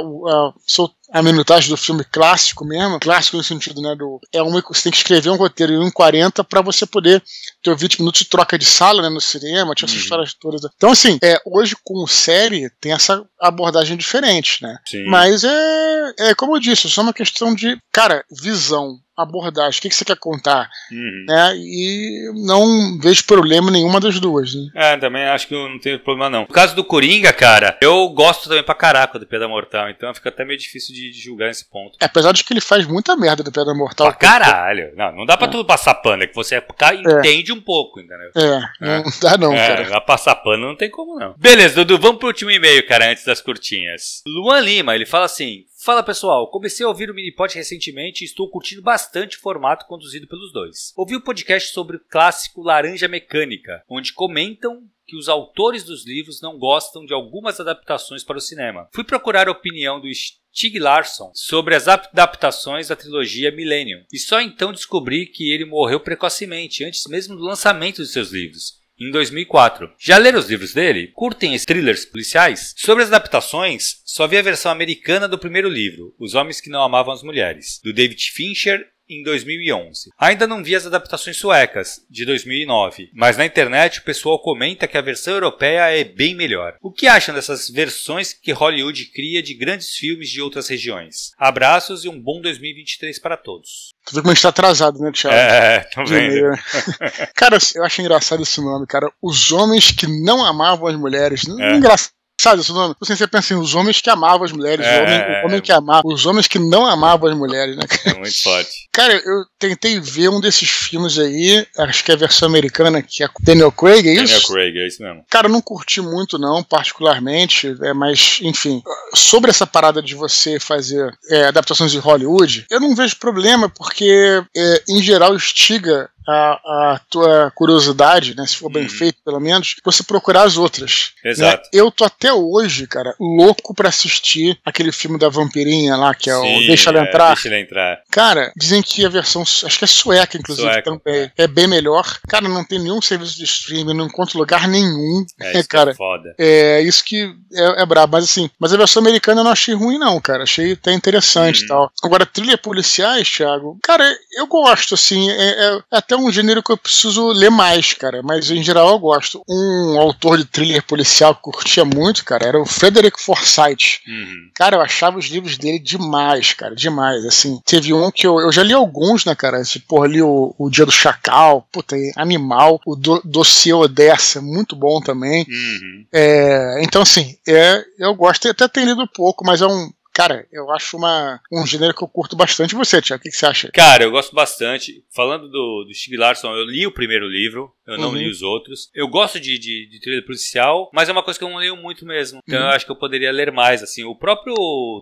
a minutagem do filme clássico mesmo, clássico no sentido, né, do é uma você tem que escrever um roteiro em 1,40 para você poder ter 20 minutos de troca de sala, né, no cinema, tinha essas uhum. histórias todas. Então, assim, é, hoje com série tem essa abordagem diferente, né? Sim. Mas é, é como eu disse, é só uma questão de, cara, visão abordagem, o que, que você quer contar, uhum. né? E não vejo problema nenhuma das duas, né? É, também acho que não tem problema não. No caso do Coringa, cara, eu gosto também pra caraca do Pedra Mortal, então fica até meio difícil de, de julgar esse ponto. É, apesar de que ele faz muita merda do Pedra Mortal. Pra caralho! Não, não dá pra é. tudo passar pano, é que você entende é. um pouco, entendeu? É, é, não dá não, é, cara. Dá passar pano não tem como não. Beleza, Dudu, vamos pro último e-mail, cara, antes das curtinhas. Luan Lima, ele fala assim, Fala pessoal, comecei a ouvir o Minipod recentemente e estou curtindo bastante o formato conduzido pelos dois. Ouvi o um podcast sobre o clássico Laranja Mecânica, onde comentam que os autores dos livros não gostam de algumas adaptações para o cinema. Fui procurar a opinião do Stig Larsson sobre as adaptações da trilogia Millennium e só então descobri que ele morreu precocemente, antes mesmo do lançamento de seus livros em 2004. Já leram os livros dele? Curtem thrillers policiais? Sobre as adaptações, só vi a versão americana do primeiro livro, Os Homens que Não Amavam as Mulheres, do David Fincher em 2011. Ainda não vi as adaptações suecas, de 2009, mas na internet o pessoal comenta que a versão europeia é bem melhor. O que acham dessas versões que Hollywood cria de grandes filmes de outras regiões? Abraços e um bom 2023 para todos. Tu vê como a gente tá atrasado, né, Thiago? É, tô vendo. cara, eu acho engraçado esse nome, cara. Os homens que não amavam as mulheres. É. Engraçado Sabe esse nome? Você pensa em os homens que amavam as mulheres, é, o, homem, o homem que amava, os homens que não amavam as mulheres, né? É muito forte. Cara, eu tentei ver um desses filmes aí, acho que é a versão americana, que é Daniel Craig, é isso? Daniel Craig, é isso mesmo. Cara, eu não curti muito não, particularmente, é, mas, enfim, sobre essa parada de você fazer é, adaptações de Hollywood, eu não vejo problema, porque, é, em geral, instiga a, a tua curiosidade, né? Se for bem uhum. feito, pelo menos, você procurar as outras. Né? Exato. Né? Eu tô até hoje, cara, louco para assistir aquele filme da vampirinha lá, que é Sim, o Deixa Ela é, Entrar. Deixa Ela Entrar. Cara, dizem que a versão, acho que é sueca, inclusive, sueca. Então é, é, bem melhor. Cara, não tem nenhum serviço de streaming, não encontro lugar nenhum. É, isso cara. é foda. É isso que é, é brabo. Mas assim, mas a versão americana eu não achei ruim, não, cara. Achei até interessante e uhum. tal. Agora, trilha policiais, Thiago, cara, eu gosto, assim, é, é até até um gênero que eu preciso ler mais, cara. Mas em geral eu gosto. Um autor de thriller policial que curtia muito, cara, era o Frederick Forsyth. Uhum. Cara, eu achava os livros dele demais, cara, demais. Assim, teve um que eu, eu já li alguns, né, cara? Esse, porra, li o, o Dia do Chacal, puta, Animal, o do, Dossiê Odessa, muito bom também. Uhum. É, então, assim, é, eu gosto, até tenho lido pouco, mas é um Cara, eu acho uma, um gênero que eu curto bastante. Você, Tiago, o que, que, você acha? Cara, eu gosto bastante. Falando do, do Stig Larsson, eu li o primeiro livro, eu não uhum. li os outros. Eu gosto de, de, de trilha policial, mas é uma coisa que eu não leio muito mesmo. Então uhum. eu acho que eu poderia ler mais, assim. O próprio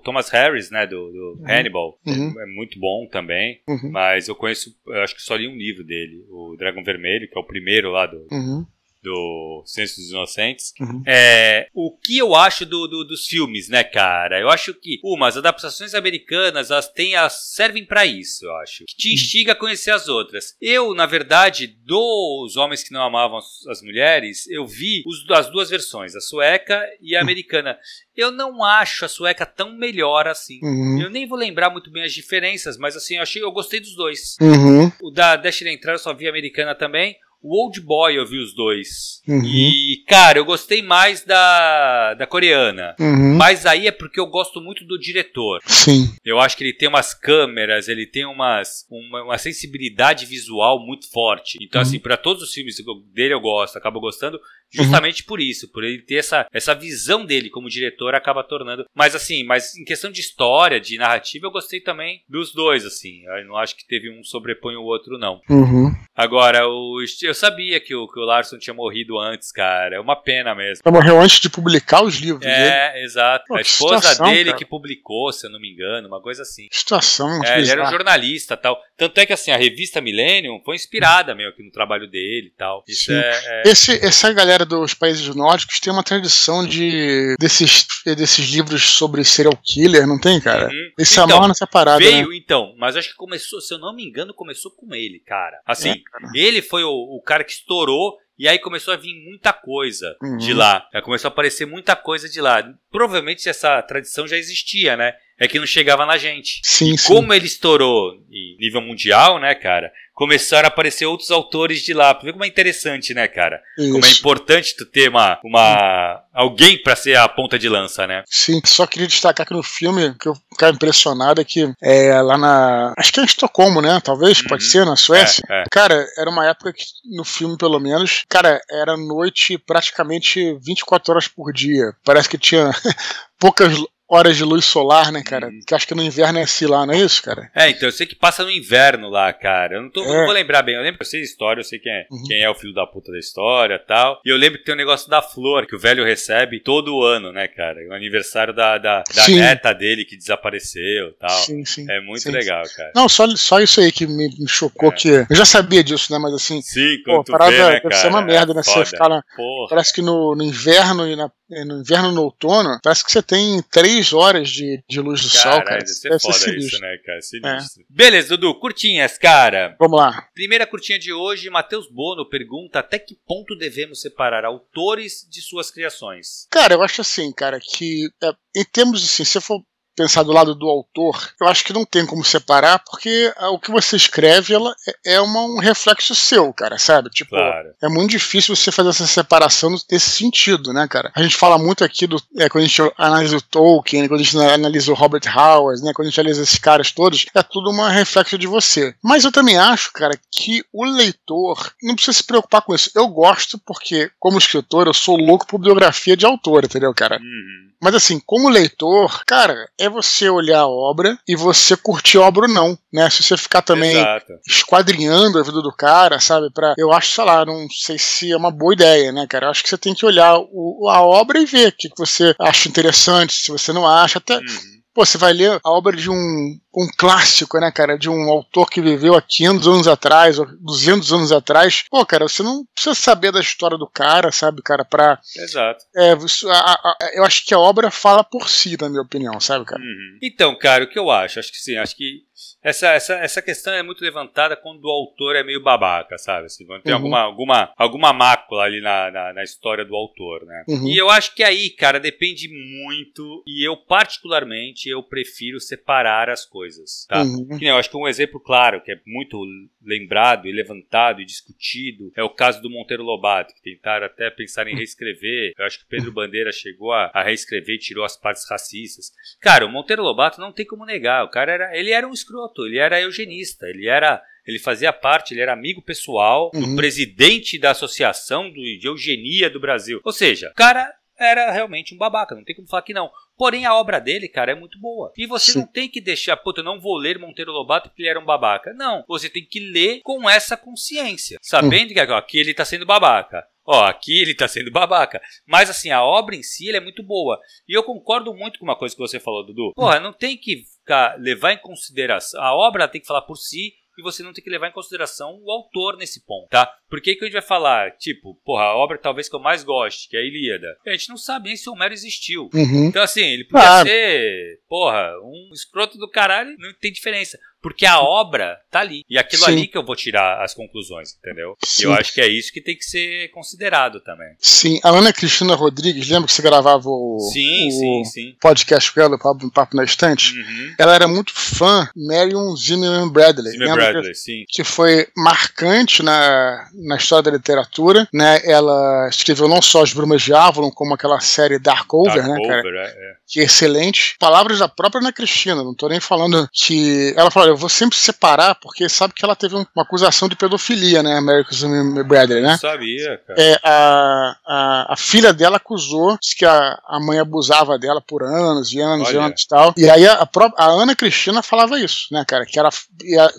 Thomas Harris, né, do, do uhum. Hannibal, uhum. é, é, muito bom também. Uhum. Mas eu conheço, eu acho que só li um livro dele, o Dragão Vermelho, que é o primeiro lá do uhum do Senso dos Inocentes. Uhum. É, o que eu acho do, do, dos filmes, né, cara? Eu acho que, uma, as adaptações americanas, elas, têm, elas servem para isso, eu acho. Que te uhum. instiga a conhecer as outras. Eu, na verdade, dos Homens que Não Amavam as, Mulheres, eu vi os, as duas versões, a sueca e a uhum. americana. Eu não acho a sueca tão melhor assim. Uhum. Eu nem vou lembrar muito bem as diferenças, mas assim, eu achei, eu gostei dos dois. Uhum. O da Deixa Ele Entrar eu só vi a americana também. O Old Boy eu vi os dois. Uhum. E, Cara, eu gostei mais da, da coreana. Uhum. Mas aí é porque eu gosto muito do diretor. Sim. Eu acho que ele tem umas câmeras, ele tem umas, uma, uma sensibilidade visual muito forte. Então, Uhum. assim, pra todos os filmes dele eu gosto, acabo gostando justamente por isso, por ele ter essa, essa visão dele como diretor, acaba tornando. Mas, assim, mas em questão de história, de narrativa, eu gostei também dos dois, assim. Eu não acho que teve um sobrepõe o outro, não. Uhum. Agora, o, eu sabia que o, que o Larson tinha morrido antes, cara. É uma pena mesmo. Ela morreu antes de publicar os livros. dele. É, exato. Pô, a esposa situação, dele cara. que publicou, se eu não me engano, uma coisa assim. Situação. É, ele era um jornalista tal. Tanto é que assim, a revista Millennium foi inspirada meio que no trabalho dele e tal. Isso Sim. é, é- Esse, essa galera dos países nórdicos tem uma tradição de desses, desses livros sobre serial killer, não tem, cara? Uhum. Eles se Então, amarram nessa parada, Veio, né? então, mas acho que começou, se eu não me engano, começou com ele, cara. Assim, É, cara. ele foi o, o cara que estourou e aí começou a vir muita coisa Uhum. de lá. Começou a aparecer muita coisa de lá. Provavelmente essa tradição já existia, né? É que não chegava na gente. Sim, sim. Como ele estourou em nível mundial, né, cara? Começaram a aparecer outros autores de lá. Ver como é interessante, né, cara? Como é Isso. importante tu ter uma, uma alguém pra ser a ponta de lança, né? Sim, só queria destacar que no filme, que eu ficava impressionado é que é, lá na. Acho que é em Estocolmo, né? Talvez, pode Uhum. ser, na Suécia. É, é. Cara, era uma época que, no filme, pelo menos, cara, era noite praticamente 24 horas por dia. Parece que tinha poucas horas de luz solar, né, cara? Uhum. Que acho que no inverno é assim lá, não é isso, cara? É, então eu sei que passa no inverno lá, cara. Eu não, tô, É. não vou lembrar bem. Eu lembro que eu sei a história, eu sei quem é, Uhum. quem é o filho da puta da história e tal. E eu lembro que tem o negócio da flor que o velho recebe todo ano, né, cara? O aniversário da, da, da Sim. neta dele que desapareceu e tal. Sim, sim. É muito sim. legal, cara. Não, só, só isso aí que me, me chocou, É. que eu já sabia disso, né? Mas assim, Sim, pô, parada vê, né, deve cara? ser uma merda, né? É Você foda. ficar na, Porra. Parece que no, no inverno e na, no inverno e no outono, parece que você tem três horas de, de luz do sol, cara. deve ser Deve ser foda isso, sinistro. né, cara? Sinistro. Beleza, Dudu, curtinhas, cara. Vamos lá. Primeira curtinha de hoje, Matheus Bono pergunta até que ponto devemos separar autores de suas criações. Cara, eu acho assim, cara, que é, em termos assim, se for pensar do lado do autor, eu acho que não tem como separar, porque o que você escreve ela é, é uma- um reflexo seu, cara, sabe? Tipo, Claro. é muito difícil você fazer essa separação nesse sentido, né, cara? A gente fala muito aqui do. É, quando a gente analisa o Tolkien, quando a gente analisa o Robert Howard, né? Quando a gente analisa esses caras todos, é tudo um reflexo de você. Mas eu também acho, cara, que o leitor não precisa se preocupar com isso. Eu gosto porque, como escritor, eu sou louco por biografia de autor, entendeu, cara? Uhum. Mas assim, como leitor, cara, é você olhar a obra e você curtir a obra ou não, né? Se você ficar também Exato. esquadrinhando a vida do cara, sabe? Pra, eu acho, sei lá, não sei se é uma boa ideia, né, cara? Eu acho que você tem que olhar o- a obra e ver o que, que você acha interessante, se você não acha. Até, Uhum. pô, você vai ler a obra de um, um clássico, né, cara? De um autor que viveu há 500 anos atrás, ou 200 anos atrás. Pô, cara, você não precisa saber da história do cara, sabe, cara? Pra. Exato. É, a- a- eu acho que a obra fala por si, na minha opinião, sabe, cara? Uhum. Então, cara, o que eu acho? Acho que sim, acho que essa, essa, essa questão é muito levantada quando o autor é meio babaca, sabe? Assim, quando tem Uhum. alguma, alguma, alguma mácula ali na, na, na história do autor, né? Uhum. E eu acho que aí, cara, depende muito, e eu particularmente, eu prefiro separar as coisas, tá? Uhum. Que nem eu acho que um exemplo claro, que é muito lembrado e levantado e discutido, é o caso do Monteiro Lobato, que tentaram até pensar em reescrever. Eu acho que Pedro Bandeira chegou a, a reescrever e tirou as partes racistas. Cara, o Monteiro Lobato não tem como negar. O cara era, ele era um escroto, ele era eugenista, ele era ele fazia parte, ele era amigo pessoal do Uhum. presidente da Associação de Eugenia do Brasil. Ou seja, o cara era realmente um babaca, não tem como falar que não. Porém, a obra dele, cara, é muito boa. E você Sim. não tem que deixar, puta, eu não vou ler Monteiro Lobato porque ele era um babaca. Não, você tem que ler com essa consciência, sabendo que ó, aqui ele tá sendo babaca. Ó, aqui ele tá sendo babaca. Mas assim, a obra em si ela é muito boa. E eu concordo muito com uma coisa que você falou, Dudu. Porra, não tem que ficar, levar em consideração. A obra ela tem que falar por si e você não tem que levar em consideração o autor nesse ponto, tá? Por que, que a gente vai falar, tipo, porra, a obra talvez que eu mais goste, que é a Ilíada? A gente não sabe nem se o Homero existiu. Uhum. Então, assim, ele podia Claro. ser, porra, um escroto do caralho, não tem diferença. Porque a obra tá ali. E aquilo Sim. ali que eu vou tirar as conclusões, entendeu? Sim. Eu acho que é isso que tem que ser considerado também. Sim, a Ana Cristina Rodrigues, lembra que você gravava o, sim, o sim, sim. podcast com ela, o Papo na Estante? Uhum. Ela era muito fã Marion Zimmerman Bradley. Zimmerman Bradley, que, sim. Que foi marcante na, na história da literatura, né? Ela escreveu não só As Brumas de Avalon, como aquela série Darkover, Dark né, cara? É, é. Que é excelente. Palavras da própria Ana Cristina, não tô nem falando que... Ela falou, eu vou sempre separar, porque sabe que ela teve uma acusação de pedofilia, né, American Bradley, né? Não sabia, cara. É, a, a, a, filha dela acusou que a, a mãe abusava dela por anos e anos Olha. e anos e tal. E aí a, a, a Ana Cristina falava isso, né, cara? Que era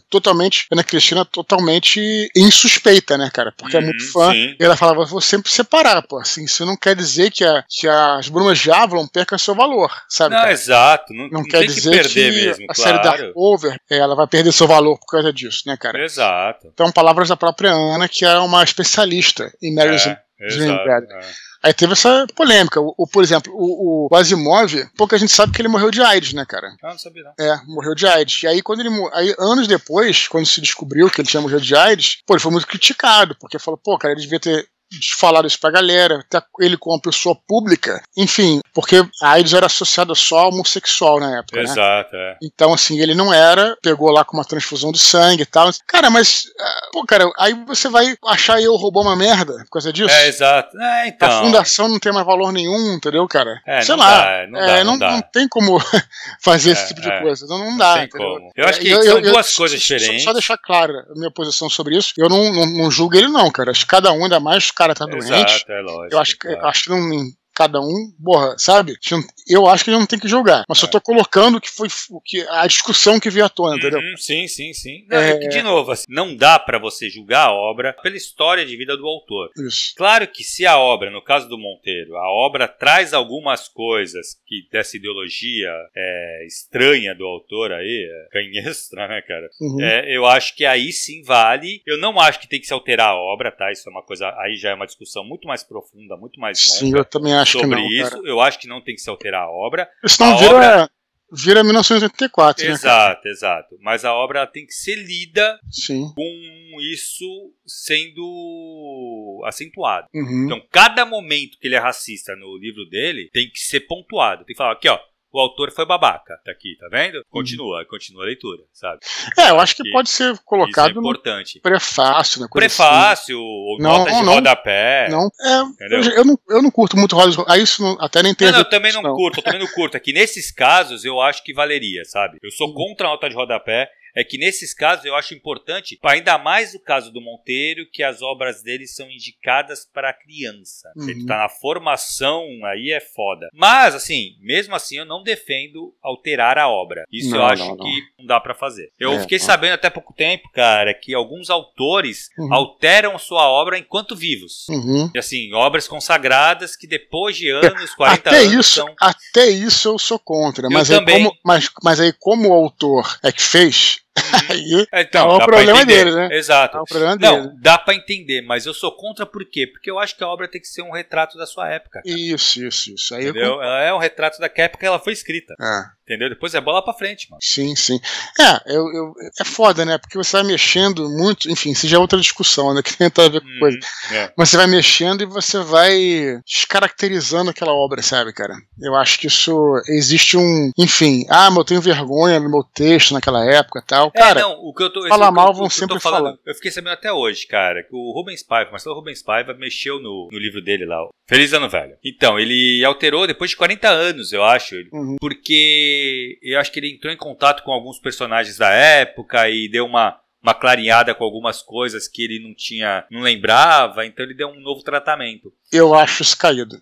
totalmente, Ana Cristina totalmente insuspeita, né, cara? Porque é muito uhum, fã. Sim. E ela falava, vou sempre separar, pô. Assim, isso não quer dizer que, a, que as Brumas de Avalon percam seu valor, sabe? Não, cara? exato. Não, não, não quer dizer que, que mesmo, a claro. série Dark Over ela vai perder seu valor por causa disso, né, cara? Exato. Então, palavras da própria Ana, que é uma especialista em Mary é. É. Aí teve essa polêmica. O, o por exemplo, o, o, Asimov, pouca gente sabe que ele morreu de AIDS, né, cara? Ah, não sabia não. É, morreu de AIDS. E aí, quando ele aí, anos depois, quando se descobriu que ele tinha morrido de AIDS, pô, ele foi muito criticado, porque falou, pô, cara, ele devia ter falaram isso pra galera, até ele como uma pessoa pública, enfim, porque a AIDS era associada só ao homossexual na época. Né? Exato, né? é. Então, assim, ele não era, pegou lá com uma transfusão de sangue e tal. Cara, mas, ah, pô, cara, aí você vai achar eu roubou uma merda por causa disso? É, exato. É, então. A fundação não tem mais valor nenhum, entendeu, cara? É, Sei não lá. Dá, não, dá, é, não, não, não, tem como fazer esse é, tipo de é. coisa. Não, não dá. Não tem como. Eu acho que eu, são eu, duas coisas diferentes. Só, só, deixar clara a minha posição sobre isso. Eu não, não, não julgo ele, não, cara. Acho que cada um, ainda mais o cara tá doente. Exato, é lógico. Eu acho que, claro. acho que não, cada um, porra, sabe? Eu acho que a gente não tem que julgar. Mas é. só tô colocando que foi o que a discussão que veio à tona, entendeu? Uhum, sim, sim, sim. Não, é... De novo, assim, não dá para você julgar a obra pela história de vida do autor. Isso. Claro que se a obra, no caso do Monteiro, a obra traz algumas coisas que dessa ideologia é, estranha do autor aí, é, canhestra, né, cara? Uhum. É, eu acho que aí sim vale. Eu não acho que tem que se alterar a obra, tá? Isso é uma coisa, aí já é uma discussão muito mais profunda, muito mais longa. Sim, eu também acho sobre que não, isso. Cara. Eu acho que não tem que se alterar a obra. Isso não a vira, obra... vira 1984, exato, né? Exato, Mas a obra tem que ser lida Sim. com isso sendo acentuado. Uhum. Então, cada momento que ele é racista no livro dele tem que ser pontuado. Tem que falar aqui, ó o autor foi babaca. Tá aqui, tá vendo? Uhum. Continua, uhum. continua a leitura, sabe? É, eu acho que, que pode ser colocado isso é importante. prefácio, né? Prefácio, assim. ou não, notas de não, rodapé. Não, é, eu, eu, não, eu não curto muito rodas Aí isso não, até nem tem Não, não eu também não, curto, eu também não curto. Aqui nesses casos eu acho que valeria, sabe? Eu sou uhum. contra a nota de rodapé é que nesses casos eu acho importante, ainda mais o caso do Monteiro, que as obras dele são indicadas para criança. Uhum. Ele tá na formação, aí é foda. Mas, assim, mesmo assim, eu não defendo alterar a obra. Isso não, eu acho não, não. que não dá para fazer. Eu é, fiquei sabendo até pouco tempo, cara, que alguns autores uhum. alteram sua obra enquanto vivos. Uhum. E, assim, obras consagradas que depois de anos, 40 até anos. Isso, são... Até isso eu sou contra. Eu mas, também. Aí como, mas, mas aí, como o autor é que fez, Aí, então, é o problema dele, né? Exato. É o problema não, dele. dá para entender, mas eu sou contra por quê? Porque eu acho que a obra tem que ser um retrato da sua época. Cara. Isso, isso, isso. Aí Entendeu? Ela é um retrato da época que ela foi escrita. É. Entendeu? Depois é bola pra frente, mano. Sim, sim. É, eu, eu, é foda, né? Porque você vai mexendo muito, enfim, isso já é outra discussão, né? Que tem a ver com hum, coisa. É. Mas você vai mexendo e você vai descaracterizando aquela obra, sabe, cara? Eu acho que isso existe um. Enfim, ah, mas eu tenho vergonha no meu texto naquela época e tal. É, cara, não, o que eu tô. Falar mal eu, vão sempre falar. Eu fiquei sabendo até hoje, cara, que o Rubens Paiva, Marcelo Rubens Paiva, mexeu no, no livro dele lá, Feliz Ano Velho. Então, ele alterou depois de 40 anos, eu acho. Uhum. Porque eu acho que ele entrou em contato com alguns personagens da época e deu uma, uma clareada com algumas coisas que ele não tinha, não lembrava, então ele deu um novo tratamento. Eu acho isso caído.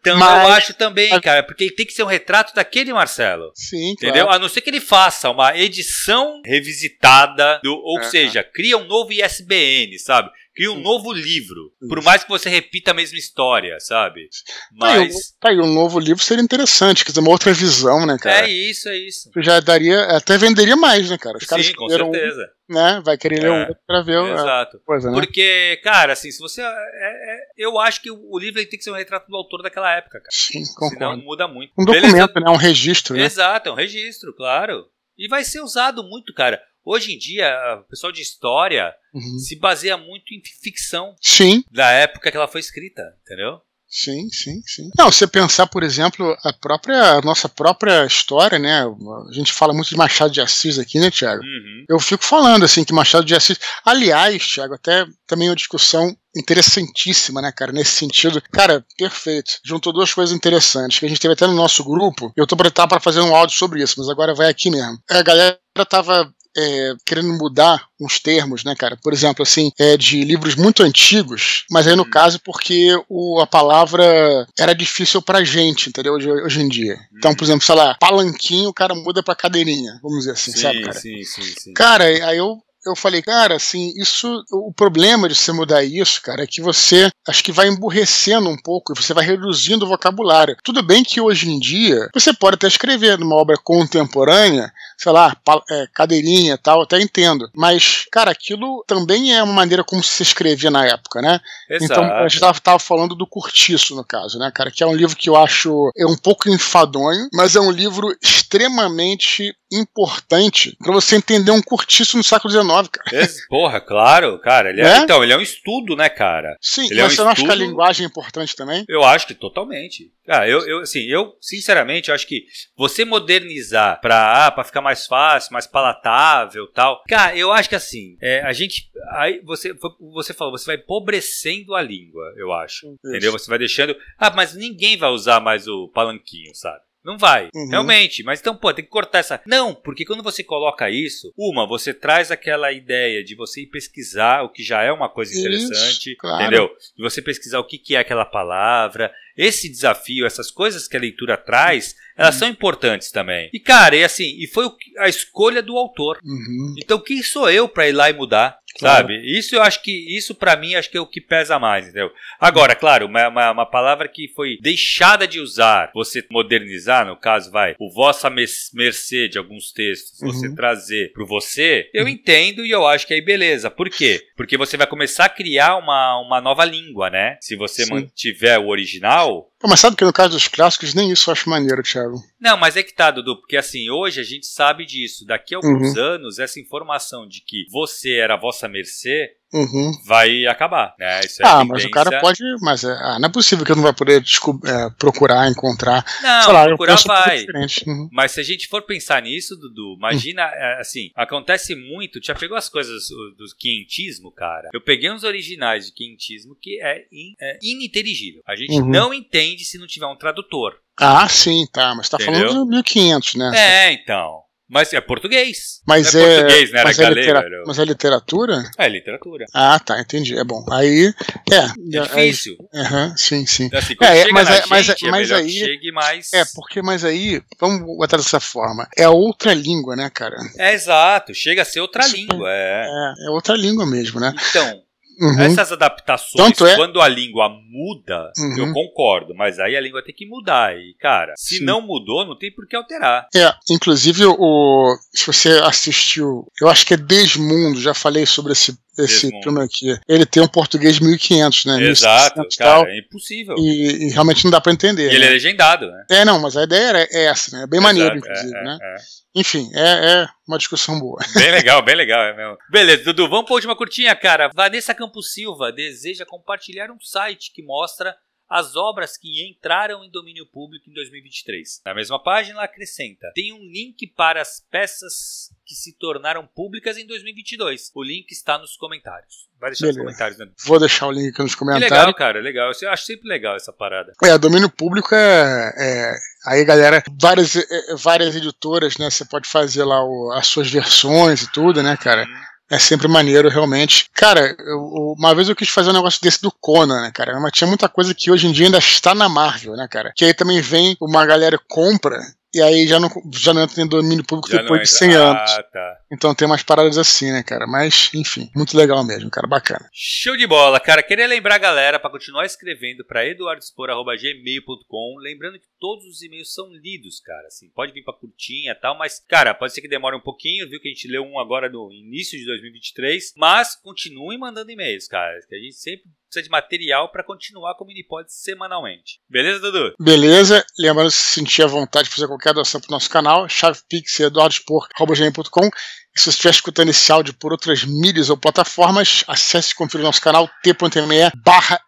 Então, Mas... eu acho também, cara, porque ele tem que ser um retrato daquele Marcelo. Sim, Entendeu? Claro. A não ser que ele faça uma edição revisitada, do, ou seja, cria um novo ISBN, sabe? Cria um Sim. novo livro. Por mais que você repita a mesma história, sabe? Tá Mas. tá aí, um novo livro seria interessante, quer dizer, uma outra visão, né, cara? É isso, é isso. Já daria, até venderia mais, né, cara? Os caras Sim, com escolheram um, certeza. né? Vai querer ler É, um outro pra ver a Exato. coisa, né? Porque, cara, assim, se você. é- é- eu acho que o livro tem que ser um retrato do autor daquela época, cara. Sim, Senão concordo. muda muito. Um Beleza? documento, né? Um registro, né? Exato, é um registro, claro. E vai ser usado muito, cara. Hoje em dia, o pessoal de história uhum. se baseia muito em ficção. Sim. Da época que ela foi escrita, entendeu? Sim, sim, sim. Não, você pensar, por exemplo, a própria a nossa própria história, né? A gente fala muito de Machado de Assis aqui, né, Tiago? Uhum. Eu fico falando assim que Machado de Assis, aliás, Tiago, até também uma discussão interessantíssima, né, cara, nesse sentido. Cara, perfeito. Juntou duas coisas interessantes que a gente teve até no nosso grupo. Eu tô para fazer um áudio sobre isso, mas agora vai aqui mesmo. A galera tava é, querendo mudar uns termos, né, cara? Por exemplo, assim, é, de livros muito antigos, mas aí no hum. caso porque o, a palavra era difícil pra gente, entendeu? Hoje, hoje em dia. Hum. Então, por exemplo, sei lá, palanquinho, o cara muda pra cadeirinha, vamos dizer assim, sim, sabe, cara? Sim, sim, sim. Cara, aí eu eu falei, cara, assim, isso. O problema de você mudar isso, cara, é que você acho que vai emburrecendo um pouco, você vai reduzindo o vocabulário. Tudo bem que hoje em dia você pode até escrever numa obra contemporânea, sei lá, é, cadeirinha tal, até entendo. Mas, cara, aquilo também é uma maneira como se escrevia na época, né? Exato. Então, a gente tava, tava, falando do Curtiço, no caso, né, cara? Que é um livro que eu acho é um pouco enfadonho, mas é um livro extremamente importante para você entender um curtiço no século XIX, cara. Porra, claro, cara. Ele é, é? Então, ele é um estudo, né, cara? Sim, ele mas é um você não acha que a linguagem é importante também? Eu acho que totalmente. Ah, eu, eu, assim, eu, sinceramente, acho que você modernizar pra, ah, pra ficar mais fácil, mais palatável tal. Cara, eu acho que assim, é, a gente. Aí você, você falou, você vai empobrecendo a língua, eu acho. Isso. Entendeu? Você vai deixando. Ah, mas ninguém vai usar mais o palanquinho, sabe? Não vai, uhum. realmente. Mas então, pô, tem que cortar essa. Não, porque quando você coloca isso, uma, você traz aquela ideia de você ir pesquisar o que já é uma coisa interessante, isso, claro. entendeu? De você pesquisar o que, que é aquela palavra. Esse desafio, essas coisas que a leitura traz, elas uhum. são importantes também. E, cara, e assim, e foi a escolha do autor. Uhum. Então, quem sou eu para ir lá e mudar? Claro. Sabe? Isso eu acho que, isso para mim, acho que é o que pesa mais, entendeu? Agora, claro, uma, uma, uma, palavra que foi deixada de usar, você modernizar, no caso, vai, o vossa mercê de alguns textos, uhum. você trazer pro você, eu uhum. entendo e eu acho que aí beleza. Por quê? Porque você vai começar a criar uma, uma nova língua, né? Se você Sim. mantiver o original, mas sabe que no caso dos clássicos, nem isso eu acho maneiro, Thiago. Não, mas é que tá, Dudu, porque assim, hoje a gente sabe disso. Daqui a alguns uhum. anos, essa informação de que você era a vossa mercê Uhum. vai acabar. Né? Isso é ah, mas o cara pode. Mas é, ah, não é possível que eu não vai poder é, procurar, encontrar. Não, sei lá, procurar vai. Uhum. Mas se a gente for pensar nisso, Dudu, imagina, uhum. assim, acontece muito. Já pegou as coisas do quintismo, cara? Eu peguei uns originais de quintismo que é, in, é ininteligível. A gente uhum. não entende se não tiver um tradutor. Ah, sim, tá. Mas tá Entendeu? falando de 1500, né? É, então. Mas é português. Mas é, é português, né? Mas, é litera... mas é literatura? É literatura. Ah, tá, entendi. É bom. Aí. É. É difícil. É, uh sim, sim. Então, assim, é, mas, é, mas, gente, mas, é aí. chegue mais. É, porque, mas aí, vamos botar dessa forma. É outra língua, né, cara? É exato. Chega a ser outra língua. É. é, é outra língua mesmo, né? Então. Uhum. Essas adaptações, é... quando a língua muda, uhum. eu concordo, mas aí a língua tem que mudar. E, cara, se Sim. não mudou, não tem por que alterar. É, inclusive, o, se você assistiu, eu acho que é Desmundo, já falei sobre esse esse filme aqui. Ele tem um português 1500, né? Exato, cara, tal, é impossível. E, e, realmente não dá pra entender. E né? ele é legendado, né? É, não, mas a ideia era essa, né? É bem Exato, maneiro, inclusive, é, né? É. Enfim, é, é, uma discussão boa. Bem legal, bem legal. É mesmo. Beleza, Dudu, vamos pra última curtinha, cara. Vanessa Campos Silva deseja compartilhar um site que mostra as obras que entraram em domínio público em 2023. Na mesma página, ela acrescenta: tem um link para as peças que se tornaram públicas em 2022. O link está nos comentários. Vai deixar Beleza. nos comentários, né? Vou deixar o link aqui nos comentários. Que legal, cara, legal. Eu acho sempre legal essa parada. É, domínio público é. é aí, galera, várias, é, várias editoras, né? Você pode fazer lá o, as suas versões e tudo, né, cara? Hum. É sempre maneiro, realmente. Cara, eu, uma vez eu quis fazer um negócio desse do Conan, né, cara? Mas tinha muita coisa que hoje em dia ainda está na Marvel, né, cara? Que aí também vem uma galera compra e aí já não, já não entra em domínio público já depois de 100 anos. Ah, tá. Então tem umas paradas assim, né, cara? Mas, enfim, muito legal mesmo, cara, bacana. Show de bola, cara. Queria lembrar a galera para continuar escrevendo para eduardospor.gmail.com. Lembrando que todos os e-mails são lidos, cara. Assim, pode vir pra curtinha e tal, mas, cara, pode ser que demore um pouquinho, viu? Que a gente leu um agora no início de 2023. Mas continuem mandando e-mails, cara. Que a gente sempre precisa de material para continuar com o Minipod semanalmente. Beleza, Dudu? Beleza. Lembrando, se sentir à vontade de fazer qualquer doação para o nosso canal, chavepix.eduardospor.com e se você estiver escutando esse áudio por outras mídias ou plataformas, acesse e confira o nosso canal t.me barra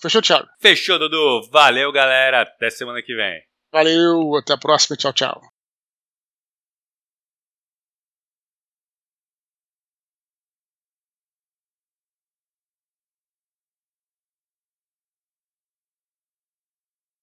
Fechou, Thiago? Fechou, Dudu. Valeu, galera. Até semana que vem. Valeu, até a próxima. Tchau, tchau.